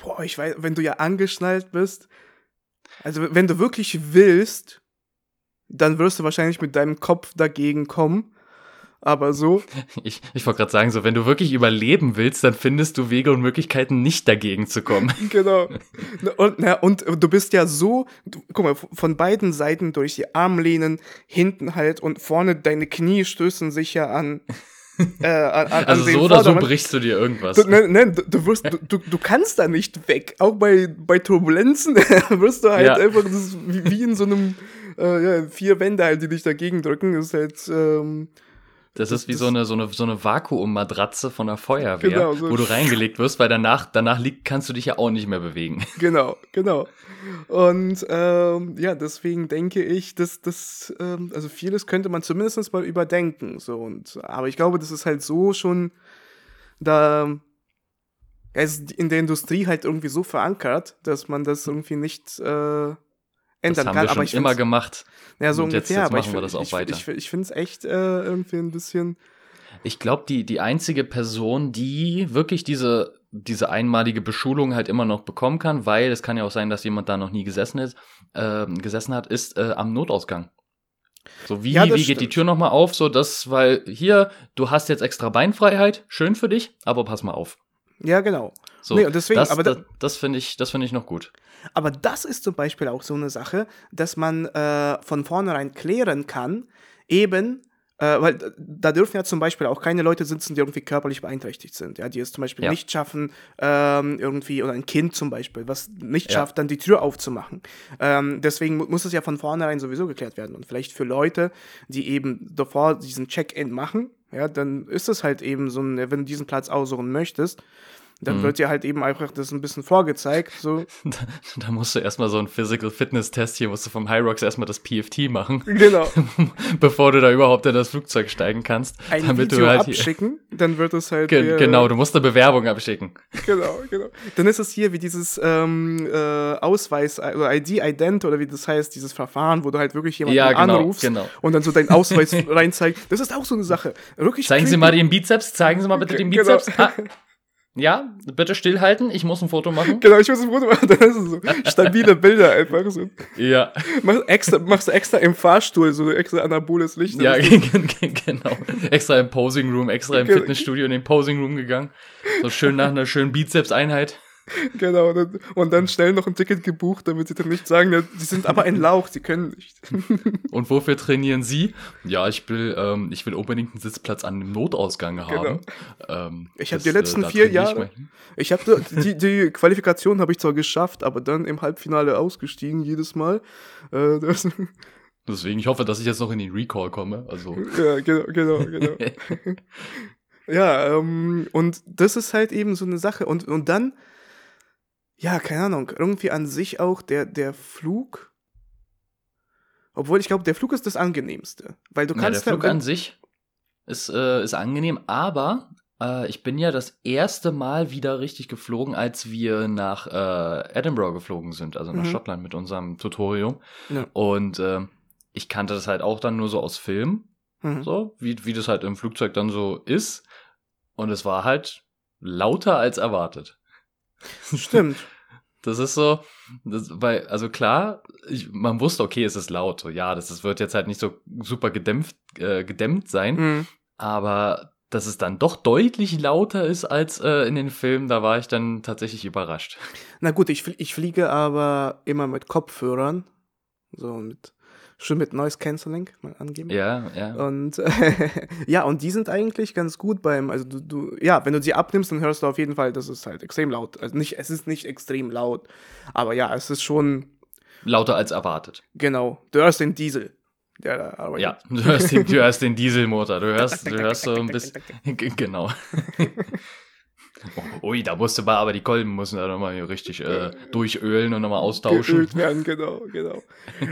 Boah, ich weiß, wenn du ja angeschnallt bist, also wenn du wirklich willst, dann wirst du wahrscheinlich mit deinem Kopf dagegen kommen. Aber so, Ich, ich wollte gerade sagen, so wenn du wirklich überleben willst, dann findest du Wege und Möglichkeiten, nicht dagegen zu kommen. genau. Na, Und, na, und du bist ja so, du, guck mal, von beiden Seiten durch die Armlehnen, hinten halt und vorne deine Knie stößen sich ja an. Äh, an, an Also so oder so Vordermann. brichst du dir irgendwas. Du, nein, nein, du, du, wirst, du, du, kannst da nicht weg. Auch bei, bei Turbulenzen wirst du halt Ja. einfach, das wie, wie in so einem, äh, ja, vier Wände halt, die dich dagegen drücken. Das ist halt, ähm, Das Das- ist wie das- so eine, so eine, so eine Vakuummatratze von der Feuerwehr, Genau, so. wo du reingelegt wirst, weil danach, danach liegt, kannst du dich ja auch nicht mehr bewegen. genau, genau. Und ähm, ja, deswegen denke ich, dass das, ähm, also vieles könnte man zumindest mal überdenken. So, und, aber ich glaube, das ist halt so schon da. Es ist in der Industrie halt irgendwie so verankert, dass man das irgendwie nicht äh, ändern Das haben kann. wir aber schon ich immer gemacht. Ja, so Und jetzt- ungefähr. jetzt aber ich, wir das auch ich, weiter. Ich, ich finde es echt äh, irgendwie ein bisschen. Ich glaube, die, die einzige Person, die wirklich diese, diese einmalige Beschulung halt immer noch bekommen kann, weil es kann ja auch sein, dass jemand da noch nie gesessen ist, ähm, gesessen hat, ist äh, am Notausgang. So, wie, Ja, wie geht die stimmt. Tür nochmal auf? So, das, weil hier, du hast jetzt extra Beinfreiheit, schön für dich, aber pass mal auf. Ja, genau. So, Nee, deswegen, das, aber da- das, das finde ich, das finde ich noch gut. Aber das ist zum Beispiel auch so eine Sache, dass man äh, von vornherein klären kann, eben, äh, weil da dürfen ja zum Beispiel auch keine Leute sitzen, die irgendwie körperlich beeinträchtigt sind, ja, die es zum Beispiel Ja. nicht schaffen, ähm, irgendwie, oder ein Kind zum Beispiel, was nicht Ja. schafft, dann die Tür aufzumachen. Ähm, deswegen mu- muss es ja von vornherein sowieso geklärt werden. Und vielleicht für Leute, die eben davor diesen Check-in machen, ja, dann ist es halt eben so wenn du diesen Platz aussuchen möchtest, dann Mhm. wird dir halt eben einfach das ein bisschen vorgezeigt, so, Da, da musst du erstmal so einen Physical Fitness Test hier, musst du vom High Rocks erstmal das PFT machen, genau. bevor du da überhaupt in das Flugzeug steigen kannst. ein damit Video du halt hier, abschicken, dann wird es halt. Ge hier- genau, du musst eine Bewerbung abschicken. Genau, genau. Dann ist es hier wie dieses ähm, äh, Ausweis, also ID-Ident oder wie das heißt, dieses Verfahren, wo du halt wirklich jemanden Ja, genau, anrufst genau. und dann so deinen Ausweis reinzeigst. Das ist auch so eine Sache. Wirklich Zeigen Sie creepy. mal den Bizeps, zeigen Sie mal bitte den Genau. Bizeps. Ah, ja, bitte stillhalten, ich muss ein Foto machen. Genau, ich muss ein Foto machen, ist es so stabile Bilder einfach so. Ja, Machst extra, machst du extra im Fahrstuhl so extra anaboles Licht. ja, Das genau. Extra im Posing Room, extra im Ge- Fitnessstudio in den Posing Room gegangen. So schön nach einer schönen Bizeps-Einheit. genau. Und dann schnell noch ein Ticket gebucht, damit sie dann nicht sagen, sie sind aber ein Lauch, sie können nicht. Und wofür trainieren Sie? Ja, ich will, ähm, ich will unbedingt einen Sitzplatz an einem Notausgang haben. Ähm, Ich hab das, die letzten da vier ich Jahre- mal. Ich habe die, die Qualifikation habe ich zwar geschafft, aber dann im Halbfinale ausgestiegen jedes Mal. Äh, das, Deswegen, ich hoffe, dass ich jetzt noch in den Recall komme. Also, ja, genau, genau, genau. Ja, ähm, und das ist halt eben so eine Sache. Und, und dann, ja, keine Ahnung, irgendwie an sich auch der, der Flug. Obwohl ich glaube, der Flug ist das angenehmste. Weil du ja, der kannst Flug an sich ist, äh, ist angenehm, aber äh, ich bin ja das erste Mal wieder richtig geflogen, als wir nach äh, Edinburgh geflogen sind, also nach Mhm. Schottland mit unserem Tutorium. Ja. Und ähm, ich kannte das halt auch dann nur so aus Filmen. Mhm. so, wie, wie das halt im Flugzeug dann so ist. Und es war halt lauter als erwartet. Stimmt. Das ist so, das, weil, also klar, ich, man wusste, okay, es ist laut, so, ja, das, das wird jetzt halt nicht so super gedämpft, äh, gedämmt sein, Mhm. aber dass es dann doch deutlich lauter ist als äh, in den Filmen, da war ich dann tatsächlich überrascht. Na gut, ich, ich fliege aber immer mit Kopfhörern. So mit, schon mit Noise Cancelling mal angeben. Ja, ja. Und ja, und die sind eigentlich ganz gut beim, also du, du, ja, wenn du sie abnimmst, dann hörst du auf jeden Fall, das ist halt extrem laut. Also nicht, es ist nicht extrem laut, aber ja, es ist schon, Lauter als erwartet. genau, du hörst den Diesel, der da arbeitet. Ja, du hörst den, du hörst den Dieselmotor, du hörst, du hörst so ein bisschen, genau. Ui, da musste man, aber die Kolben müssen da nochmal richtig äh, durchölen und nochmal austauschen. Geölt werden, genau, genau.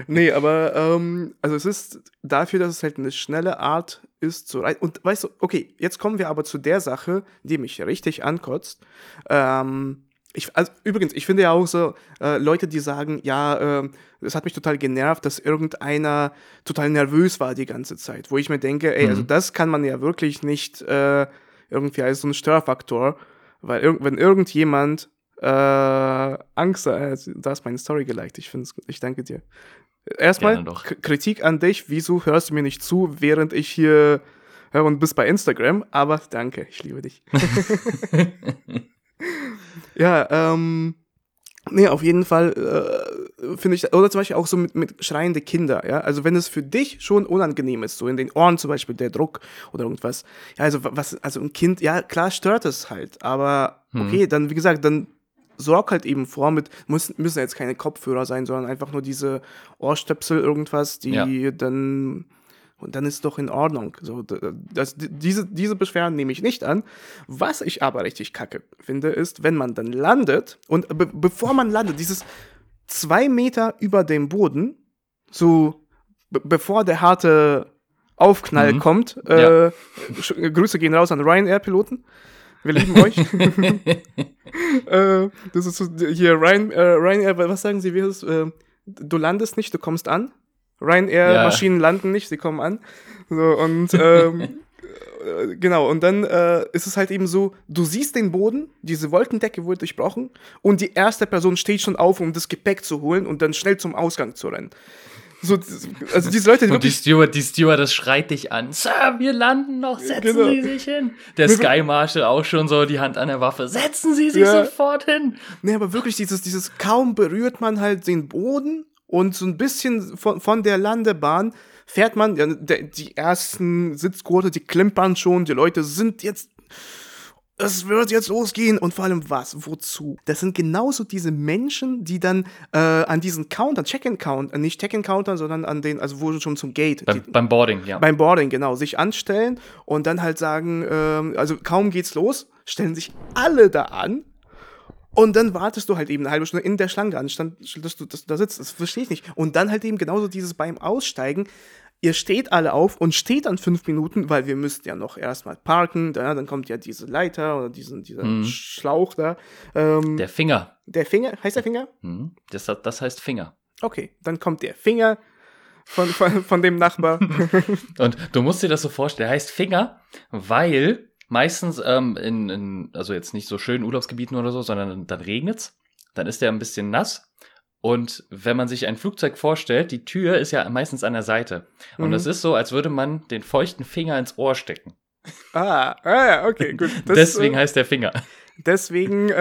nee, aber ähm, also es ist dafür, dass es halt eine schnelle Art ist zu reisen. Und weißt du, okay, jetzt kommen wir aber zu der Sache, die mich richtig ankotzt. Ähm, ich, also, übrigens, ich finde ja auch so, äh, Leute, die sagen, ja, ähm, es hat mich total genervt, dass irgendeiner total nervös war die ganze Zeit. Wo ich mir denke, ey, also Mhm. das kann man ja wirklich nicht äh, irgendwie als so ein Störfaktor, weil irg wenn irgendjemand äh, Angst, äh, da ist meine Story geliked, ich finde es gut, ich danke dir. Erstmal Kritik an dich, wieso hörst du mir nicht zu, während ich hier höre und bist bei Instagram, aber danke, ich liebe dich. ja, ähm, nee, auf jeden Fall äh, finde ich, oder zum Beispiel auch so mit, mit schreiende Kinder, ja, also wenn es für dich schon unangenehm ist, so in den Ohren zum Beispiel der Druck oder irgendwas, ja, also wa- was, also ein Kind, ja, klar stört es halt, aber Hm. okay, dann, wie gesagt, dann sorg halt eben vor mit, müssen, müssen jetzt keine Kopfhörer sein, sondern einfach nur diese Ohrstöpsel, irgendwas, die Ja. dann, und dann ist doch in Ordnung. So, das, diese, diese Beschwerden nehme ich nicht an. Was ich aber richtig kacke finde, ist, wenn man dann landet und be bevor man landet, dieses zwei Meter über dem Boden, so be bevor der harte Aufknall Mhm. kommt, Ja. äh, sch- Grüße gehen raus an Ryanair-Piloten. Wir lieben euch. äh, das ist so, hier Ryan, äh, Ryanair, was sagen Sie, wie ist es? Äh, du landest nicht, du kommst an. Ryanair-Maschinen landen nicht, sie kommen an. So, und ähm, äh, genau, und dann äh, ist es halt eben so, du siehst den Boden, diese Wolkendecke wurde durchbrochen und die erste Person steht schon auf, um das Gepäck zu holen und dann schnell zum Ausgang zu rennen. So, also diese Leute, die Und die Steward, die Stewardess schreit dich an. Sir, wir landen noch, setzen Genau. Sie sich hin. Der Sky Marshal auch schon so die Hand an der Waffe. Setzen Sie sich Ja. sofort hin. Nee, aber wirklich dieses, dieses kaum berührt man halt den Boden und so ein bisschen von, von der Landebahn fährt man, ja, der, die ersten Sitzgurte, die klimpern schon, die Leute sind jetzt, es wird jetzt losgehen und vor allem was, wozu? Das sind genauso diese Menschen, die dann äh, an diesen Countern, Check-in-Count, äh, nicht Check-in-Countern, sondern an den, also wo schon zum Gate, Beim, die, beim Boarding, ja. beim Boarding, genau, sich anstellen und dann halt sagen, ähm, also kaum geht's los, stellen sich alle da an und dann wartest du halt eben eine halbe Stunde in der Schlange an, dass du dass du da sitzt. Das verstehe ich nicht. Und dann halt eben genauso dieses beim Aussteigen. Ihr steht alle auf und steht dann fünf Minuten, weil wir müssten ja noch erstmal parken. Da, dann kommt ja diese Leiter oder diesen, dieser Mhm. Schlauch da. Ähm, der, Der Finger. Finger, heißt der Finger? Mhm. Das, das heißt Finger. Okay, dann kommt der Finger von, von, von dem Nachbar. Und du musst dir das so vorstellen, der heißt Finger, weil meistens ähm, in, in, also jetzt nicht so schönen Urlaubsgebieten oder so, sondern dann regnet's, dann ist der ein bisschen nass. Und wenn man sich ein Flugzeug vorstellt, die Tür ist ja meistens an der Seite. Und Mhm. es ist so, als würde man den feuchten Finger ins Ohr stecken. ah, ah, okay, gut. Das, Deswegen äh, heißt der Finger. Deswegen äh,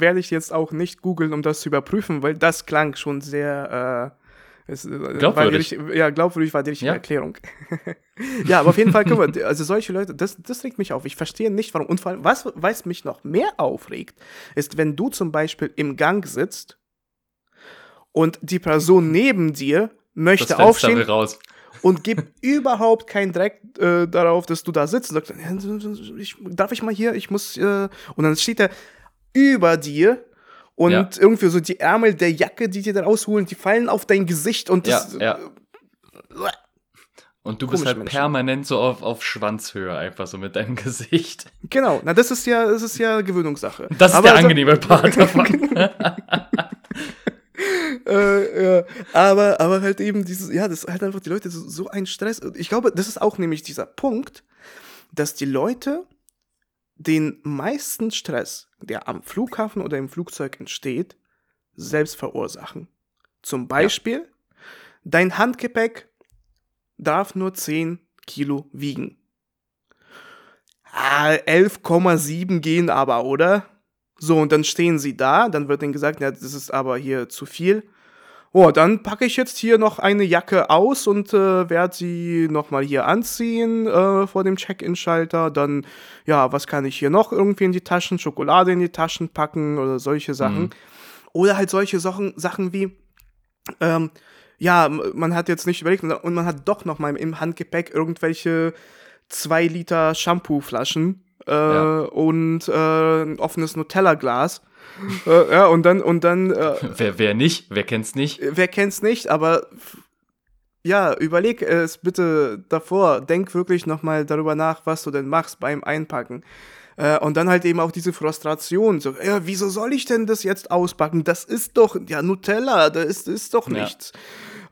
werde ich jetzt auch nicht googeln, um das zu überprüfen, weil das klang schon sehr äh, es, äh, glaubwürdig. War die, ja, glaubwürdig war die richtige ja. Erklärung. ja, aber auf jeden Fall, guck mal, also solche Leute, das, das regt mich auf. Ich verstehe nicht, warum. Und vor allem, was, was mich noch mehr aufregt, ist, wenn du zum Beispiel im Gang sitzt und die Person neben dir möchte das aufstehen raus. und gibt überhaupt keinen Dreck äh, darauf, dass du da sitzt und sagst, ich, darf ich mal hier, ich muss, äh, und dann steht er über dir und ja. irgendwie so die Ärmel der Jacke, die dir da rausholen, die fallen auf dein Gesicht und das. Ja, ja. Und du bist halt Menschen. permanent so auf, auf Schwanzhöhe, einfach so mit deinem Gesicht. Genau, na, das ist ja, das ist ja Gewöhnungssache. Das ist Aber der also, angenehme Part davon. äh, ja. aber, aber halt eben dieses, ja, das ist halt einfach die Leute so, so ein Stress. Ich glaube, das ist auch nämlich dieser Punkt, dass die Leute den meisten Stress, der am Flughafen oder im Flugzeug entsteht, selbst verursachen. Zum Beispiel, ja. dein Handgepäck darf nur 10 Kilo wiegen. Ah, 11,7 gehen aber, oder? So, und dann stehen sie da, dann wird ihnen gesagt, ja, das ist aber hier zu viel. Oh, dann packe ich jetzt hier noch eine Jacke aus und äh, werde sie nochmal hier anziehen äh, vor dem Check-in-Schalter. Dann, ja, was kann ich hier noch irgendwie in die Taschen? Schokolade in die Taschen packen oder solche Sachen. Mhm. Oder halt solche Sachen, Sachen wie, ähm, ja, man hat jetzt nicht überlegt und man hat doch noch mal im Handgepäck irgendwelche zwei Liter Shampoo-Flaschen äh, ja. und äh, ein offenes Nutella-Glas. Äh, ja, und dann, und dann. Äh, wer, wer nicht? Wer kennt's nicht? Wer kennt's nicht, aber ja, überleg es bitte davor. Denk wirklich nochmal darüber nach, was du denn machst beim Einpacken. Äh, und dann halt eben auch diese Frustration. So, ja, wieso soll ich denn das jetzt auspacken? Das ist doch, ja, Nutella, das ist, ist doch nichts. Ja.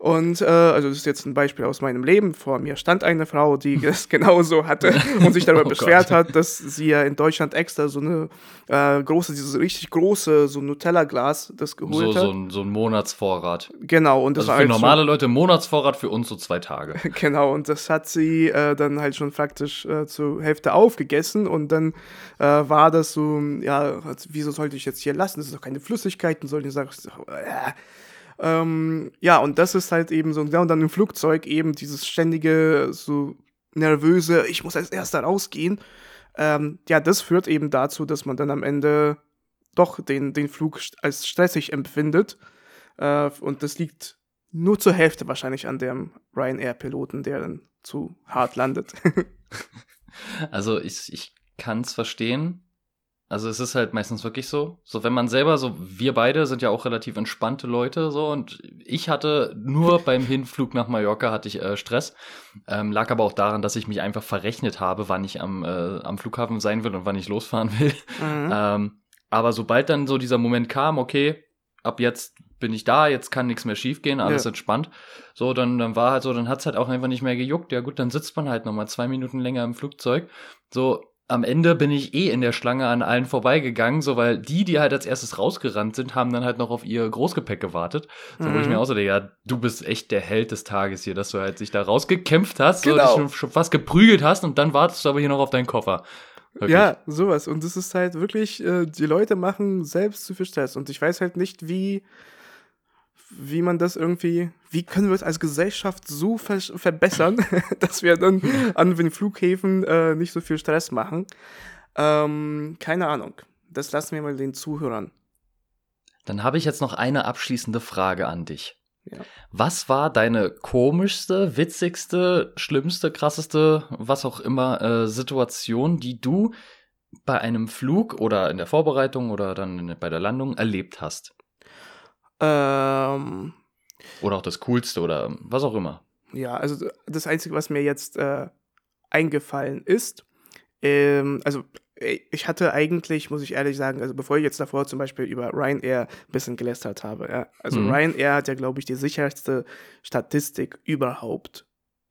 Und äh, also das ist jetzt ein Beispiel aus meinem Leben. Vor mir stand eine Frau, die es genauso hatte und sich darüber oh beschwert Gott. hat, dass sie ja in Deutschland extra so eine äh, große, dieses richtig große, so Nutella-Glas das geholt so, hat. So ein, so ein Monatsvorrat. Genau. Und das also war für halt normale schon, Leute Monatsvorrat, für uns so zwei Tage. genau. Und das hat sie äh, dann halt schon praktisch äh, zur Hälfte aufgegessen und dann äh, war das so, ja, wieso sollte ich jetzt hier lassen? Das ist doch keine Flüssigkeit und sollte ich sagen, äh, ähm, ja, und das ist halt eben so, und dann im Flugzeug eben dieses ständige, so nervöse, ich muss als erster rausgehen. Ähm, ja, das führt eben dazu, dass man dann am Ende doch den, den Flug als stressig empfindet. Äh, und das liegt nur zur Hälfte wahrscheinlich an dem Ryanair-Piloten, der dann zu hart landet. also ich, ich kann es verstehen. Also es ist halt meistens wirklich so. So, wenn man selber, so, wir beide sind ja auch relativ entspannte Leute, so, und ich hatte nur beim Hinflug nach Mallorca hatte ich äh, Stress. Ähm, lag aber auch daran, dass ich mich einfach verrechnet habe, wann ich am, äh, am Flughafen sein will und wann ich losfahren will. Mhm. Ähm, aber sobald dann so dieser Moment kam, okay, ab jetzt bin ich da, jetzt kann nichts mehr schiefgehen, alles ja. entspannt. So, dann, dann war halt so, dann hat's halt auch einfach nicht mehr gejuckt. Ja gut, dann sitzt man halt nochmal zwei Minuten länger im Flugzeug. So, am Ende bin ich eh in der Schlange an allen vorbeigegangen, so weil die, die halt als erstes rausgerannt sind, haben dann halt noch auf ihr Großgepäck gewartet. So, mhm. wo ich mir mhm. auch so, ja, du bist echt der Held des Tages hier, dass du halt sich da rausgekämpft hast, genau. so, dich schon, schon fast geprügelt hast und dann wartest du aber hier noch auf deinen Koffer. Wirklich. Ja, sowas. Und das ist halt wirklich, äh, die Leute machen selbst zu viel Stress. Und ich weiß halt nicht, wie, wie man das irgendwie, wie können wir es als Gesellschaft so ver verbessern, dass wir dann an den Flughäfen äh, nicht so viel Stress machen. Ähm, keine Ahnung. Das lassen wir mal den Zuhörern. Dann habe ich jetzt noch eine abschließende Frage an dich. Ja. Was war deine komischste, witzigste, schlimmste, krasseste, was auch immer äh, Situation, die du bei einem Flug oder in der Vorbereitung oder dann bei der Landung erlebt hast? Ähm, oder auch das Coolste oder was auch immer. Ja, also das Einzige, was mir jetzt äh, eingefallen ist, ähm, also äh, ich hatte eigentlich, muss ich ehrlich sagen, also bevor ich jetzt davor zum Beispiel über Ryanair ein bisschen gelästert habe, ja, also mhm. Ryanair hat ja, glaube ich, die sicherste Statistik überhaupt.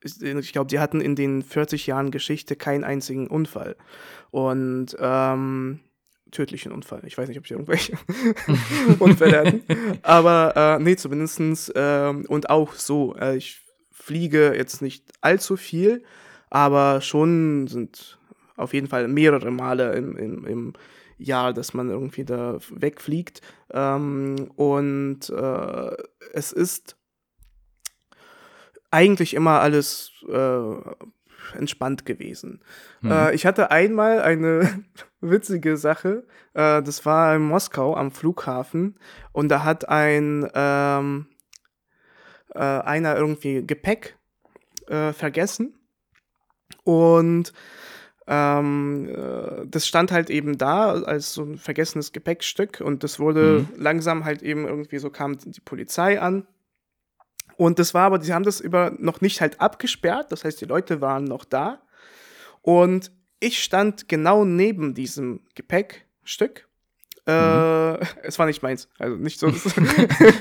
Ich glaube, die hatten in den 40 Jahren Geschichte keinen einzigen Unfall. Und ähm, tödlichen Unfall. Ich weiß nicht, ob ich irgendwelche Unfälle hatten. Aber äh, nee, zumindestens äh, und auch so. Äh, ich fliege jetzt nicht allzu viel, aber schon sind auf jeden Fall mehrere Male im, im, im, Jahr, dass man irgendwie da wegfliegt. Ähm, und äh, es ist eigentlich immer alles äh, entspannt gewesen. Mhm. Äh, ich hatte einmal eine witzige Sache. Äh, das war in Moskau am Flughafen und da hat ein ähm, äh, einer irgendwie Gepäck äh, vergessen und ähm, äh, das stand halt eben da als so ein vergessenes Gepäckstück und das wurde mhm. langsam halt eben irgendwie so kam die Polizei an und das war aber, die haben das über noch nicht halt abgesperrt, das heißt, die Leute waren noch da. Und ich stand genau neben diesem Gepäckstück. Äh, mhm. Äh, es war nicht meins, also nicht so.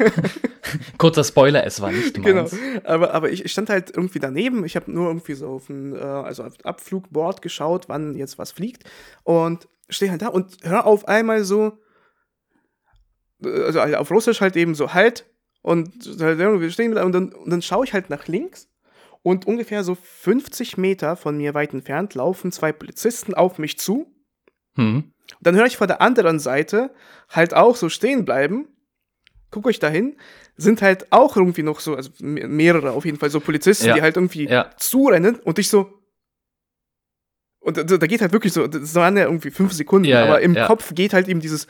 Kurzer Spoiler, es war nicht genau. meins. Genau, aber, aber ich, ich stand halt irgendwie daneben. Ich habe nur irgendwie so auf ein, äh, also auf Abflugboard geschaut, wann jetzt was fliegt. Und stehe halt da und hör auf einmal so, äh, also auf Russisch halt eben so, halt, und wir stehen und dann, und dann schaue ich halt nach links und ungefähr so 50 Meter von mir weit entfernt laufen zwei Polizisten auf mich zu. Hm. Dann höre ich von der anderen Seite halt auch so stehen bleiben. Guck euch dahin, sind halt auch irgendwie noch so, also mehrere auf jeden Fall, so Polizisten, ja. die halt irgendwie ja. zurennen und ich so. Und da, da, geht halt wirklich so, das waren ja irgendwie fünf Sekunden, ja, aber im Kopf geht halt eben dieses,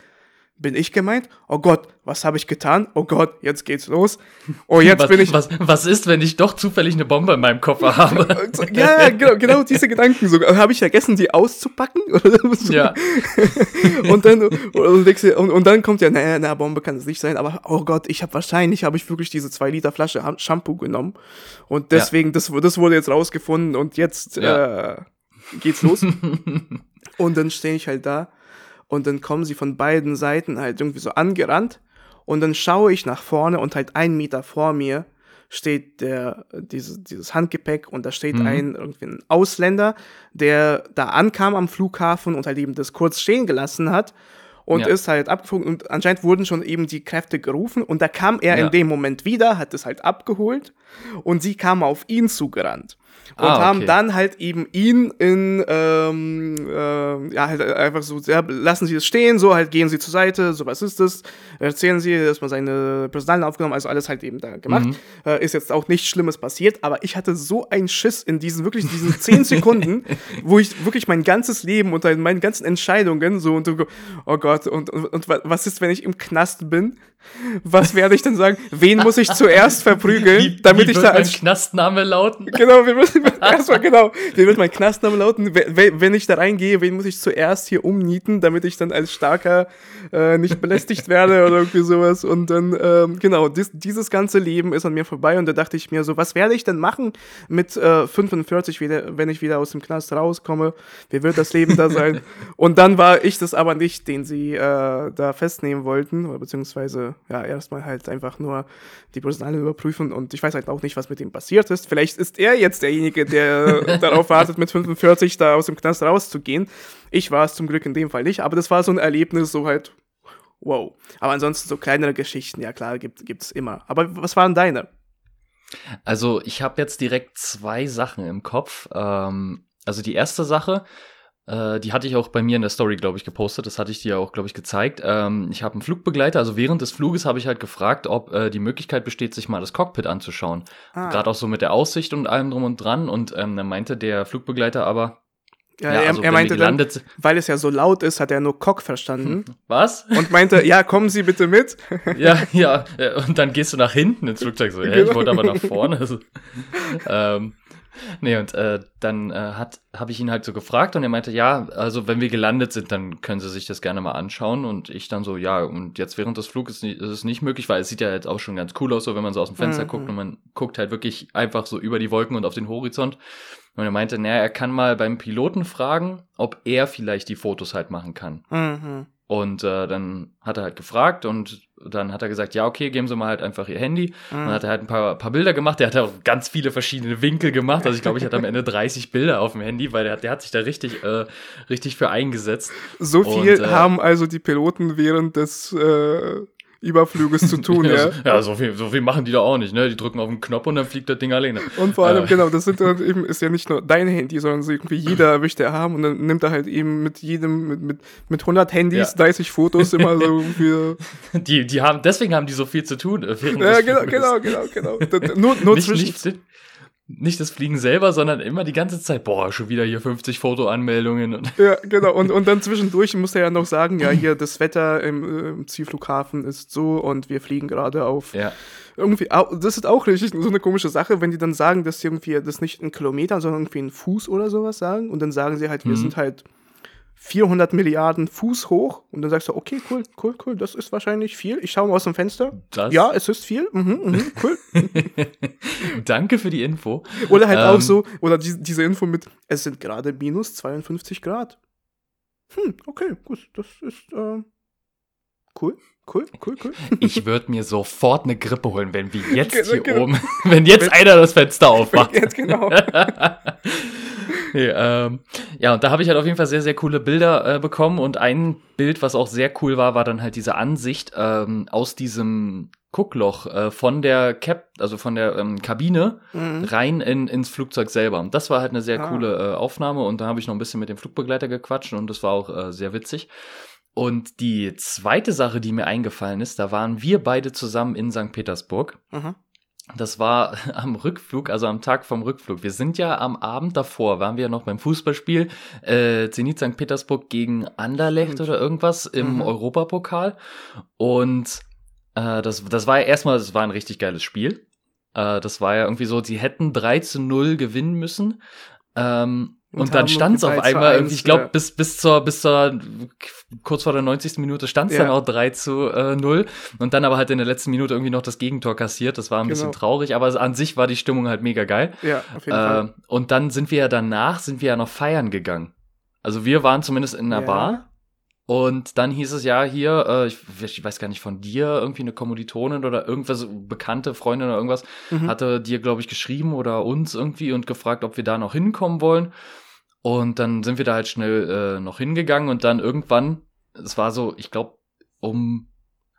bin ich gemeint? Oh Gott, was habe ich getan? Oh Gott, jetzt geht's los. Oh, jetzt was, bin ich. Was, was ist, wenn ich doch zufällig eine Bombe in meinem Koffer habe? ja, genau, genau diese Gedanken sogar. Habe ich vergessen, die auszupacken? ja. und dann und, und, und, dann kommt ja, naja, na, Bombe kann es nicht sein, aber oh Gott, ich habe wahrscheinlich habe ich wirklich diese zwei Liter Flasche Shampoo genommen und deswegen ja. das, das wurde jetzt rausgefunden und jetzt ja. äh, geht's los. und dann stehe ich halt da und dann kommen sie von beiden Seiten halt irgendwie so angerannt und dann schaue ich nach vorne und halt einen Meter vor mir steht der, dieses, dieses Handgepäck und da steht mhm. ein, irgendwie ein Ausländer, der da ankam am Flughafen und halt eben das kurz stehen gelassen hat und ja. ist halt abgeflogen und anscheinend wurden schon eben die Kräfte gerufen und da kam er ja. in dem Moment wieder, hat es halt abgeholt und sie kam auf ihn zugerannt und ah, okay. haben dann halt eben ihn in, ähm, äh, ja, halt einfach so, ja, lassen Sie es stehen, so halt gehen Sie zur Seite, so was ist das, erzählen Sie, dass man seine Personalien aufgenommen, also alles halt eben da gemacht. Mhm. Äh, ist jetzt auch nichts Schlimmes passiert, aber ich hatte so einen Schiss in diesen, wirklich diesen zehn Sekunden, wo ich wirklich mein ganzes Leben und meine ganzen Entscheidungen so und oh Gott, und, und, und was ist, wenn ich im Knast bin? Was werde ich denn sagen? Wen muss ich zuerst verprügeln, wie, damit wie ich da als Knastname lauten? Genau, wie wird, erstmal genau, wie wird mein Knastname lauten? Wenn ich da reingehe, wen muss ich zuerst hier umnieten, damit ich dann als starker äh, nicht belästigt werde oder irgendwie sowas? Und dann ähm, genau, dies, dieses ganze Leben ist an mir vorbei und da dachte ich mir so, was werde ich denn machen mit äh, 45 wieder, wenn ich wieder aus dem Knast rauskomme? Wie wird das Leben da sein? und dann war ich das aber nicht, den sie äh, da festnehmen wollten oder beziehungsweise ja, erstmal halt einfach nur die Personale überprüfen und ich weiß halt auch nicht, was mit ihm passiert ist. Vielleicht ist er jetzt derjenige, der darauf wartet, mit 45 da aus dem Knast rauszugehen. Ich war es zum Glück in dem Fall nicht, aber das war so ein Erlebnis, so halt, wow. Aber ansonsten so kleinere Geschichten, ja klar, gibt es immer. Aber was waren deine? Also ich habe jetzt direkt zwei Sachen im Kopf. Ähm, also die erste Sache, äh, die hatte ich auch bei mir in der Story, glaube ich, gepostet. Das hatte ich dir auch, glaube ich, gezeigt. Ähm, ich habe einen Flugbegleiter, also während des Fluges habe ich halt gefragt, ob äh, die Möglichkeit besteht, sich mal das Cockpit anzuschauen. Ah. Gerade auch so mit der Aussicht und allem drum und dran. Und ähm, dann meinte der Flugbegleiter aber, ja, ja er, also, er meinte dann, weil es ja so laut ist, hat er nur Cock verstanden. Was? Und meinte, ja, kommen Sie bitte mit. ja, ja, äh, und dann gehst du nach hinten ins Flugzeug so, hey, ich wollte aber nach vorne. Also, ähm, Nee, und äh, dann äh, hat habe ich ihn halt so gefragt und er meinte, ja, also wenn wir gelandet sind, dann können Sie sich das gerne mal anschauen. Und ich dann so, ja, und jetzt während des Fluges ist es nicht möglich, weil es sieht ja jetzt auch schon ganz cool aus, so wenn man so aus dem Fenster mhm. guckt und man guckt halt wirklich einfach so über die Wolken und auf den Horizont. Und er meinte, naja, er kann mal beim Piloten fragen, ob er vielleicht die Fotos halt machen kann. Mhm. Und äh, dann hat er halt gefragt und dann hat er gesagt, ja, okay, geben Sie mal halt einfach Ihr Handy. Mhm. Und dann hat er halt ein paar, paar Bilder gemacht. Der hat auch ganz viele verschiedene Winkel gemacht. Also ich glaube, ich hatte am Ende 30 Bilder auf dem Handy, weil der, der hat sich da richtig, äh, richtig für eingesetzt. So viel und, äh, haben also die Piloten während des äh, Überfluges zu tun, ja. ja, so, ja so, viel, so viel machen die da auch nicht, ne? Die drücken auf den Knopf und dann fliegt das Ding alleine. Und vor allem, äh. genau, das sind dann eben, ist ja nicht nur dein Handy, sondern so irgendwie jeder möchte er haben und dann nimmt er halt eben mit jedem, mit, mit, mit 100 Handys, ja. 30 Fotos immer so für. Die, die haben, deswegen haben die so viel zu tun. Äh, ja, genau, genau, genau, genau, genau. Nur, nur nicht, zwischen, nicht, nicht das Fliegen selber, sondern immer die ganze Zeit, boah, schon wieder hier 50 Fotoanmeldungen. Ja, genau. Und, und dann zwischendurch muss er ja noch sagen, ja, hier das Wetter im, im Zielflughafen ist so und wir fliegen gerade auf. Ja. Irgendwie, das ist auch richtig so eine komische Sache, wenn die dann sagen, dass irgendwie das nicht in Kilometern, sondern irgendwie in Fuß oder sowas sagen. Und dann sagen sie halt, wir mhm. sind halt 400 Milliarden Fuß hoch und dann sagst du, okay, cool, cool, cool, das ist wahrscheinlich viel. Ich schaue mal aus dem Fenster. Das? Ja, es ist viel. Mhm, mhm, cool. Danke für die Info. Oder halt ähm, auch so, oder die, diese Info mit, es sind gerade minus 52 Grad. Hm, okay, gut, das ist äh, cool. Cool, cool, cool. Ich würde mir sofort eine Grippe holen, wenn wir jetzt genau, hier genau. oben, wenn jetzt wenn, einer das Fenster aufmacht. Jetzt genau. Nee, ähm, ja, und da habe ich halt auf jeden Fall sehr, sehr coole Bilder äh, bekommen. Und ein Bild, was auch sehr cool war, war dann halt diese Ansicht ähm, aus diesem Guckloch äh, von der Cap, also von der ähm, Kabine mhm. rein in, ins Flugzeug selber. Und das war halt eine sehr ah. coole äh, Aufnahme. Und da habe ich noch ein bisschen mit dem Flugbegleiter gequatscht und das war auch äh, sehr witzig. Und die zweite Sache, die mir eingefallen ist, da waren wir beide zusammen in St. Petersburg. Mhm. Das war am Rückflug, also am Tag vom Rückflug. Wir sind ja am Abend davor, waren wir ja noch beim Fußballspiel, äh, Zenit St. Petersburg gegen Anderlecht oder irgendwas im mhm. Europapokal. Und äh, das, das war ja erstmal, das war ein richtig geiles Spiel. Äh, das war ja irgendwie so, sie hätten 3 zu 0 gewinnen müssen. Ähm, und, und dann stand es auf einmal irgendwie, ich glaube, ja. bis, bis zur, bis zur, kurz vor der 90. Minute stand es ja. dann auch 3 zu äh, 0. Und dann aber halt in der letzten Minute irgendwie noch das Gegentor kassiert. Das war ein genau. bisschen traurig, aber an sich war die Stimmung halt mega geil. Ja, auf jeden äh, Fall. Und dann sind wir ja danach, sind wir ja noch feiern gegangen. Also wir waren zumindest in einer ja. Bar. Und dann hieß es ja hier, äh, ich, ich, weiß gar nicht von dir, irgendwie eine Kommilitonin oder irgendwas, bekannte Freundin oder irgendwas, mhm. hatte dir, glaube ich, geschrieben oder uns irgendwie und gefragt, ob wir da noch hinkommen wollen. Und dann sind wir da halt schnell äh, noch hingegangen und dann irgendwann, es war so, ich glaube, um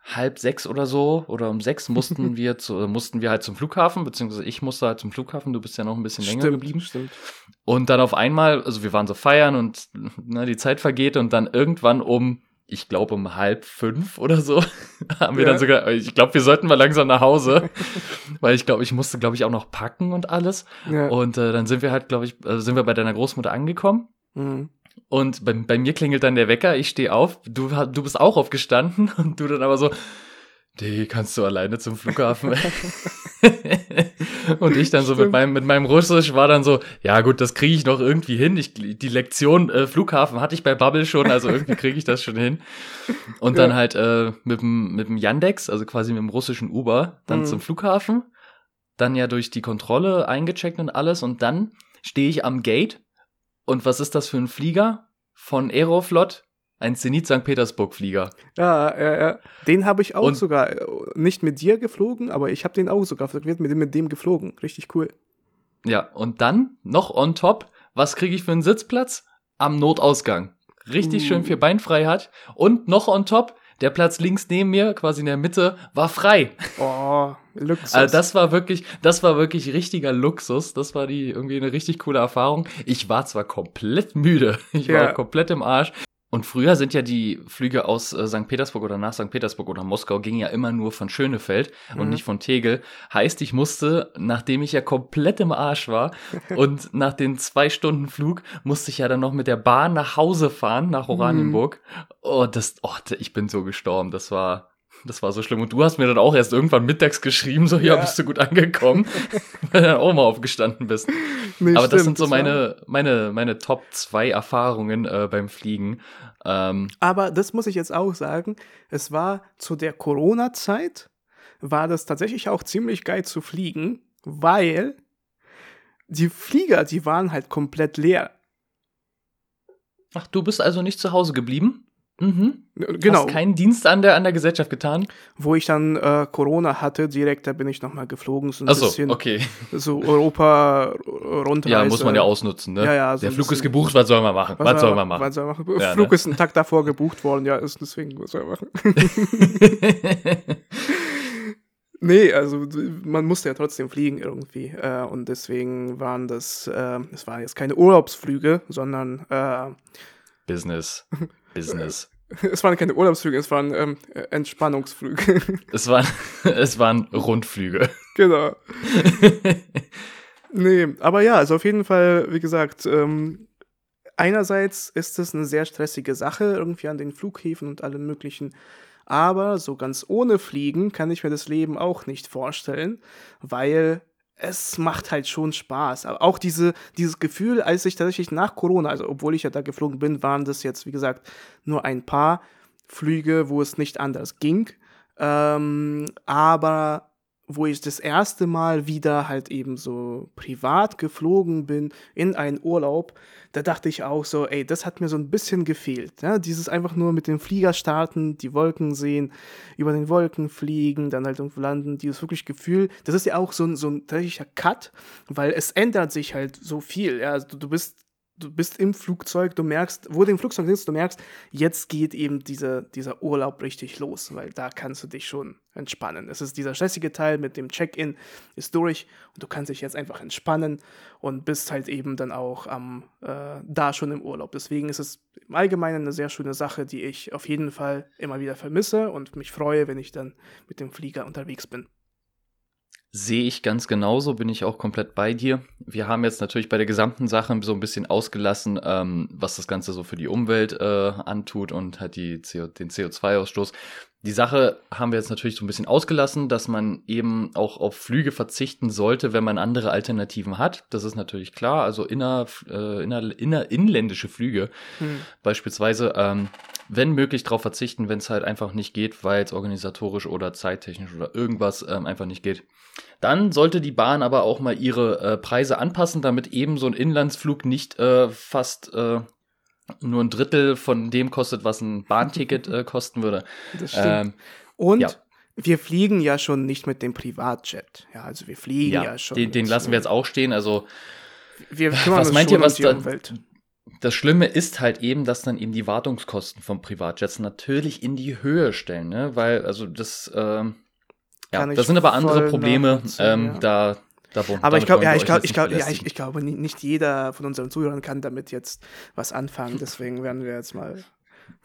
halb sechs oder so oder um sechs mussten wir zu, mussten wir halt zum Flughafen, beziehungsweise ich musste halt zum Flughafen, du bist ja noch ein bisschen länger stimmt, geblieben. Stimmt. Und dann auf einmal, also wir waren so feiern und na, die Zeit vergeht und dann irgendwann um ich glaube um halb fünf oder so, haben wir ja. dann sogar, ich glaube, wir sollten mal langsam nach Hause, weil ich glaube, ich musste, glaube ich, auch noch packen und alles. Ja. Und äh, dann sind wir halt, glaube ich, äh, sind wir bei deiner Großmutter angekommen. Mhm. Und bei, bei mir klingelt dann der Wecker, ich stehe auf, du, du bist auch aufgestanden und du dann aber so, die kannst du alleine zum Flughafen. und ich dann so mit meinem, mit meinem Russisch war dann so, ja gut, das kriege ich noch irgendwie hin. Ich, die Lektion äh, Flughafen hatte ich bei Bubble schon, also irgendwie kriege ich das schon hin. Und dann ja. halt äh, mit dem mit dem Yandex, also quasi mit dem russischen Uber, dann mhm. zum Flughafen. Dann ja durch die Kontrolle eingecheckt und alles. Und dann stehe ich am Gate. Und was ist das für ein Flieger? Von Aeroflot ein Zenit St. Petersburg Flieger. Ja, ja, ja. Den habe ich auch und sogar äh, nicht mit dir geflogen, aber ich habe den auch sogar mit dem, mit dem geflogen. Richtig cool. Ja, und dann noch on top, was kriege ich für einen Sitzplatz? Am Notausgang. Richtig uh. schön für Beinfreiheit. Und noch on top, der Platz links neben mir, quasi in der Mitte, war frei. Oh, Luxus. Also das war wirklich, das war wirklich richtiger Luxus. Das war die irgendwie eine richtig coole Erfahrung. Ich war zwar komplett müde, ich ja. war komplett im Arsch, und früher sind ja die Flüge aus äh, St. Petersburg oder nach St. Petersburg oder Moskau gingen ja immer nur von Schönefeld mhm. und nicht von Tegel. Heißt, ich musste, nachdem ich ja komplett im Arsch war und nach den zwei Stunden Flug, musste ich ja dann noch mit der Bahn nach Hause fahren, nach mhm. Oranienburg. Mhm. Oh, das, oh, ich bin so gestorben. Das war, das war so schlimm. Und du hast mir dann auch erst irgendwann mittags geschrieben, so, ja, ja bist du gut angekommen, weil du dann auch mal aufgestanden bist. Nee, Aber stimmt, das sind so meine, meine, meine Top 2 Erfahrungen äh, beim Fliegen. Ähm, Aber das muss ich jetzt auch sagen, es war zu der Corona-Zeit, war das tatsächlich auch ziemlich geil zu fliegen, weil die Flieger, die waren halt komplett leer. Ach, du bist also nicht zu Hause geblieben? Mhm. Genau. Hast keinen Dienst an der, an der Gesellschaft getan? Wo ich dann äh, Corona hatte, direkt, da bin ich nochmal geflogen. So ein Achso, bisschen okay. so Europa rundreise. Ja, muss man ja ausnutzen, ne? Ja, ja, so der Flug ist gebucht, was soll man machen? Was, soll man machen? Was soll man machen? Ja, Flug ne? ist einen Tag davor gebucht worden, ja, ist deswegen, was soll man machen? Nee, also man musste ja trotzdem fliegen irgendwie. Äh, und deswegen waren das, äh, es waren jetzt keine Urlaubsflüge, sondern äh, Business. Business. es waren keine Urlaubsflüge, es waren ähm, äh, Entspannungsflüge. Es waren, es waren Rundflüge. genau. Nee, aber ja, also auf jeden Fall, wie gesagt, ähm, einerseits ist es eine sehr stressige Sache irgendwie an den Flughäfen und allen möglichen, aber so ganz ohne Fliegen kann ich mir das Leben auch nicht vorstellen, weil es macht halt schon Spaß. Aber auch diese, dieses Gefühl, als ich tatsächlich nach Corona, also obwohl ich ja da geflogen bin, waren das jetzt, wie gesagt, nur ein paar Flüge, wo es nicht anders ging. Ähm, aber wo ich das erste Mal wieder halt eben so privat geflogen bin in einen Urlaub, da dachte ich auch so, ey, das hat mir so ein bisschen gefehlt. Ja? Dieses einfach nur mit dem Flieger starten, die Wolken sehen, über den Wolken fliegen, dann halt irgendwo landen, dieses wirklich Gefühl, das ist ja auch so ein, so ein tatsächlicher Cut, weil es ändert sich halt so viel. Ja? Also du bist du bist im Flugzeug, du merkst, wo du im Flugzeug sitzt, du merkst, jetzt geht eben dieser, dieser Urlaub richtig los, weil da kannst du dich schon entspannen. Es ist dieser stressige Teil mit dem Check-in ist durch und du kannst dich jetzt einfach entspannen und bist halt eben dann auch am, äh, da schon im Urlaub. Deswegen ist es im Allgemeinen eine sehr schöne Sache, die ich auf jeden Fall immer wieder vermisse und mich freue, wenn ich dann mit dem Flieger unterwegs bin. Sehe ich ganz genauso, bin ich auch komplett bei dir. Wir haben jetzt natürlich bei der gesamten Sache so ein bisschen ausgelassen, ähm, was das Ganze so für die Umwelt äh, antut und halt die CO den CO2-Ausstoß. Die Sache haben wir jetzt natürlich so ein bisschen ausgelassen, dass man eben auch auf Flüge verzichten sollte, wenn man andere Alternativen hat. Das ist natürlich klar. Also inner, äh, inner, inner, inländische Flüge Hm. beispielsweise, ähm, wenn möglich darauf verzichten, wenn es halt einfach nicht geht, weil es organisatorisch oder zeittechnisch oder irgendwas ähm, einfach nicht geht. Dann sollte die Bahn aber auch mal ihre äh, Preise anpassen, damit eben so ein Inlandsflug nicht äh, fast äh, nur ein Drittel von dem kostet, was ein Bahnticket äh, kosten würde. Das stimmt. Ähm, und ja. wir fliegen ja schon nicht mit dem Privatjet. Ja, also wir fliegen ja, ja, schon. den, den lassen wir jetzt auch stehen. Also Was meint ihr, was die da- Umwelt. Das Schlimme ist halt eben, dass dann eben die Wartungskosten von Privatjets natürlich in die Höhe stellen, ne? Weil, also das, ähm, ja, das sind aber andere Probleme. nachvollziehen, Ähm, ja. Da, da wo- Aber ich glaube, ja, ich glaube, ich nicht glaube, ja, ich, ich glaube, ni- nicht jeder von unseren Zuhörern kann damit jetzt was anfangen. Deswegen werden wir jetzt mal.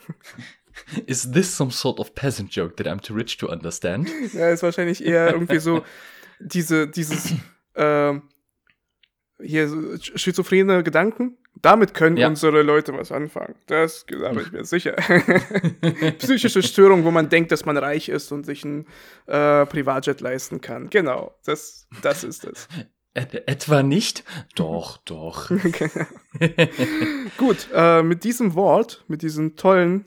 Is this some sort of peasant joke that I'm too rich to understand? Ja, ist wahrscheinlich eher irgendwie so diese, dieses ähm, hier schizophrene Gedanken. Damit können Ja. unsere Leute was anfangen. Das da bin ich mir sicher. Psychische Störung, wo man denkt, dass man reich ist und sich ein äh, Privatjet leisten kann. Genau, das, das ist es. Et etwa nicht? Doch, doch. Gut, äh, mit diesem Wort, mit diesen tollen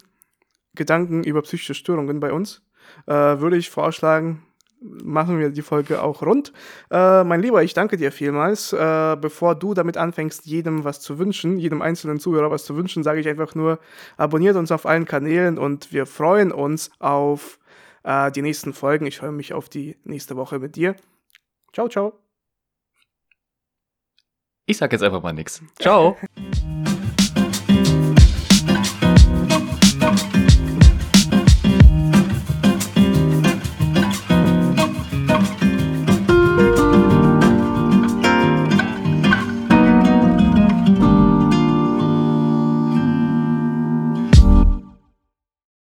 Gedanken über psychische Störungen bei uns, äh, würde ich vorschlagen, machen wir die Folge auch rund. Äh, mein Lieber, ich danke dir vielmals. Äh, bevor du damit anfängst, jedem was zu wünschen, jedem einzelnen Zuhörer was zu wünschen, sage ich einfach nur, abonniert uns auf allen Kanälen und wir freuen uns auf äh, die nächsten Folgen. Ich freue mich auf die nächste Woche mit dir. Ciao, ciao. Ich sag jetzt einfach mal nix. Ciao.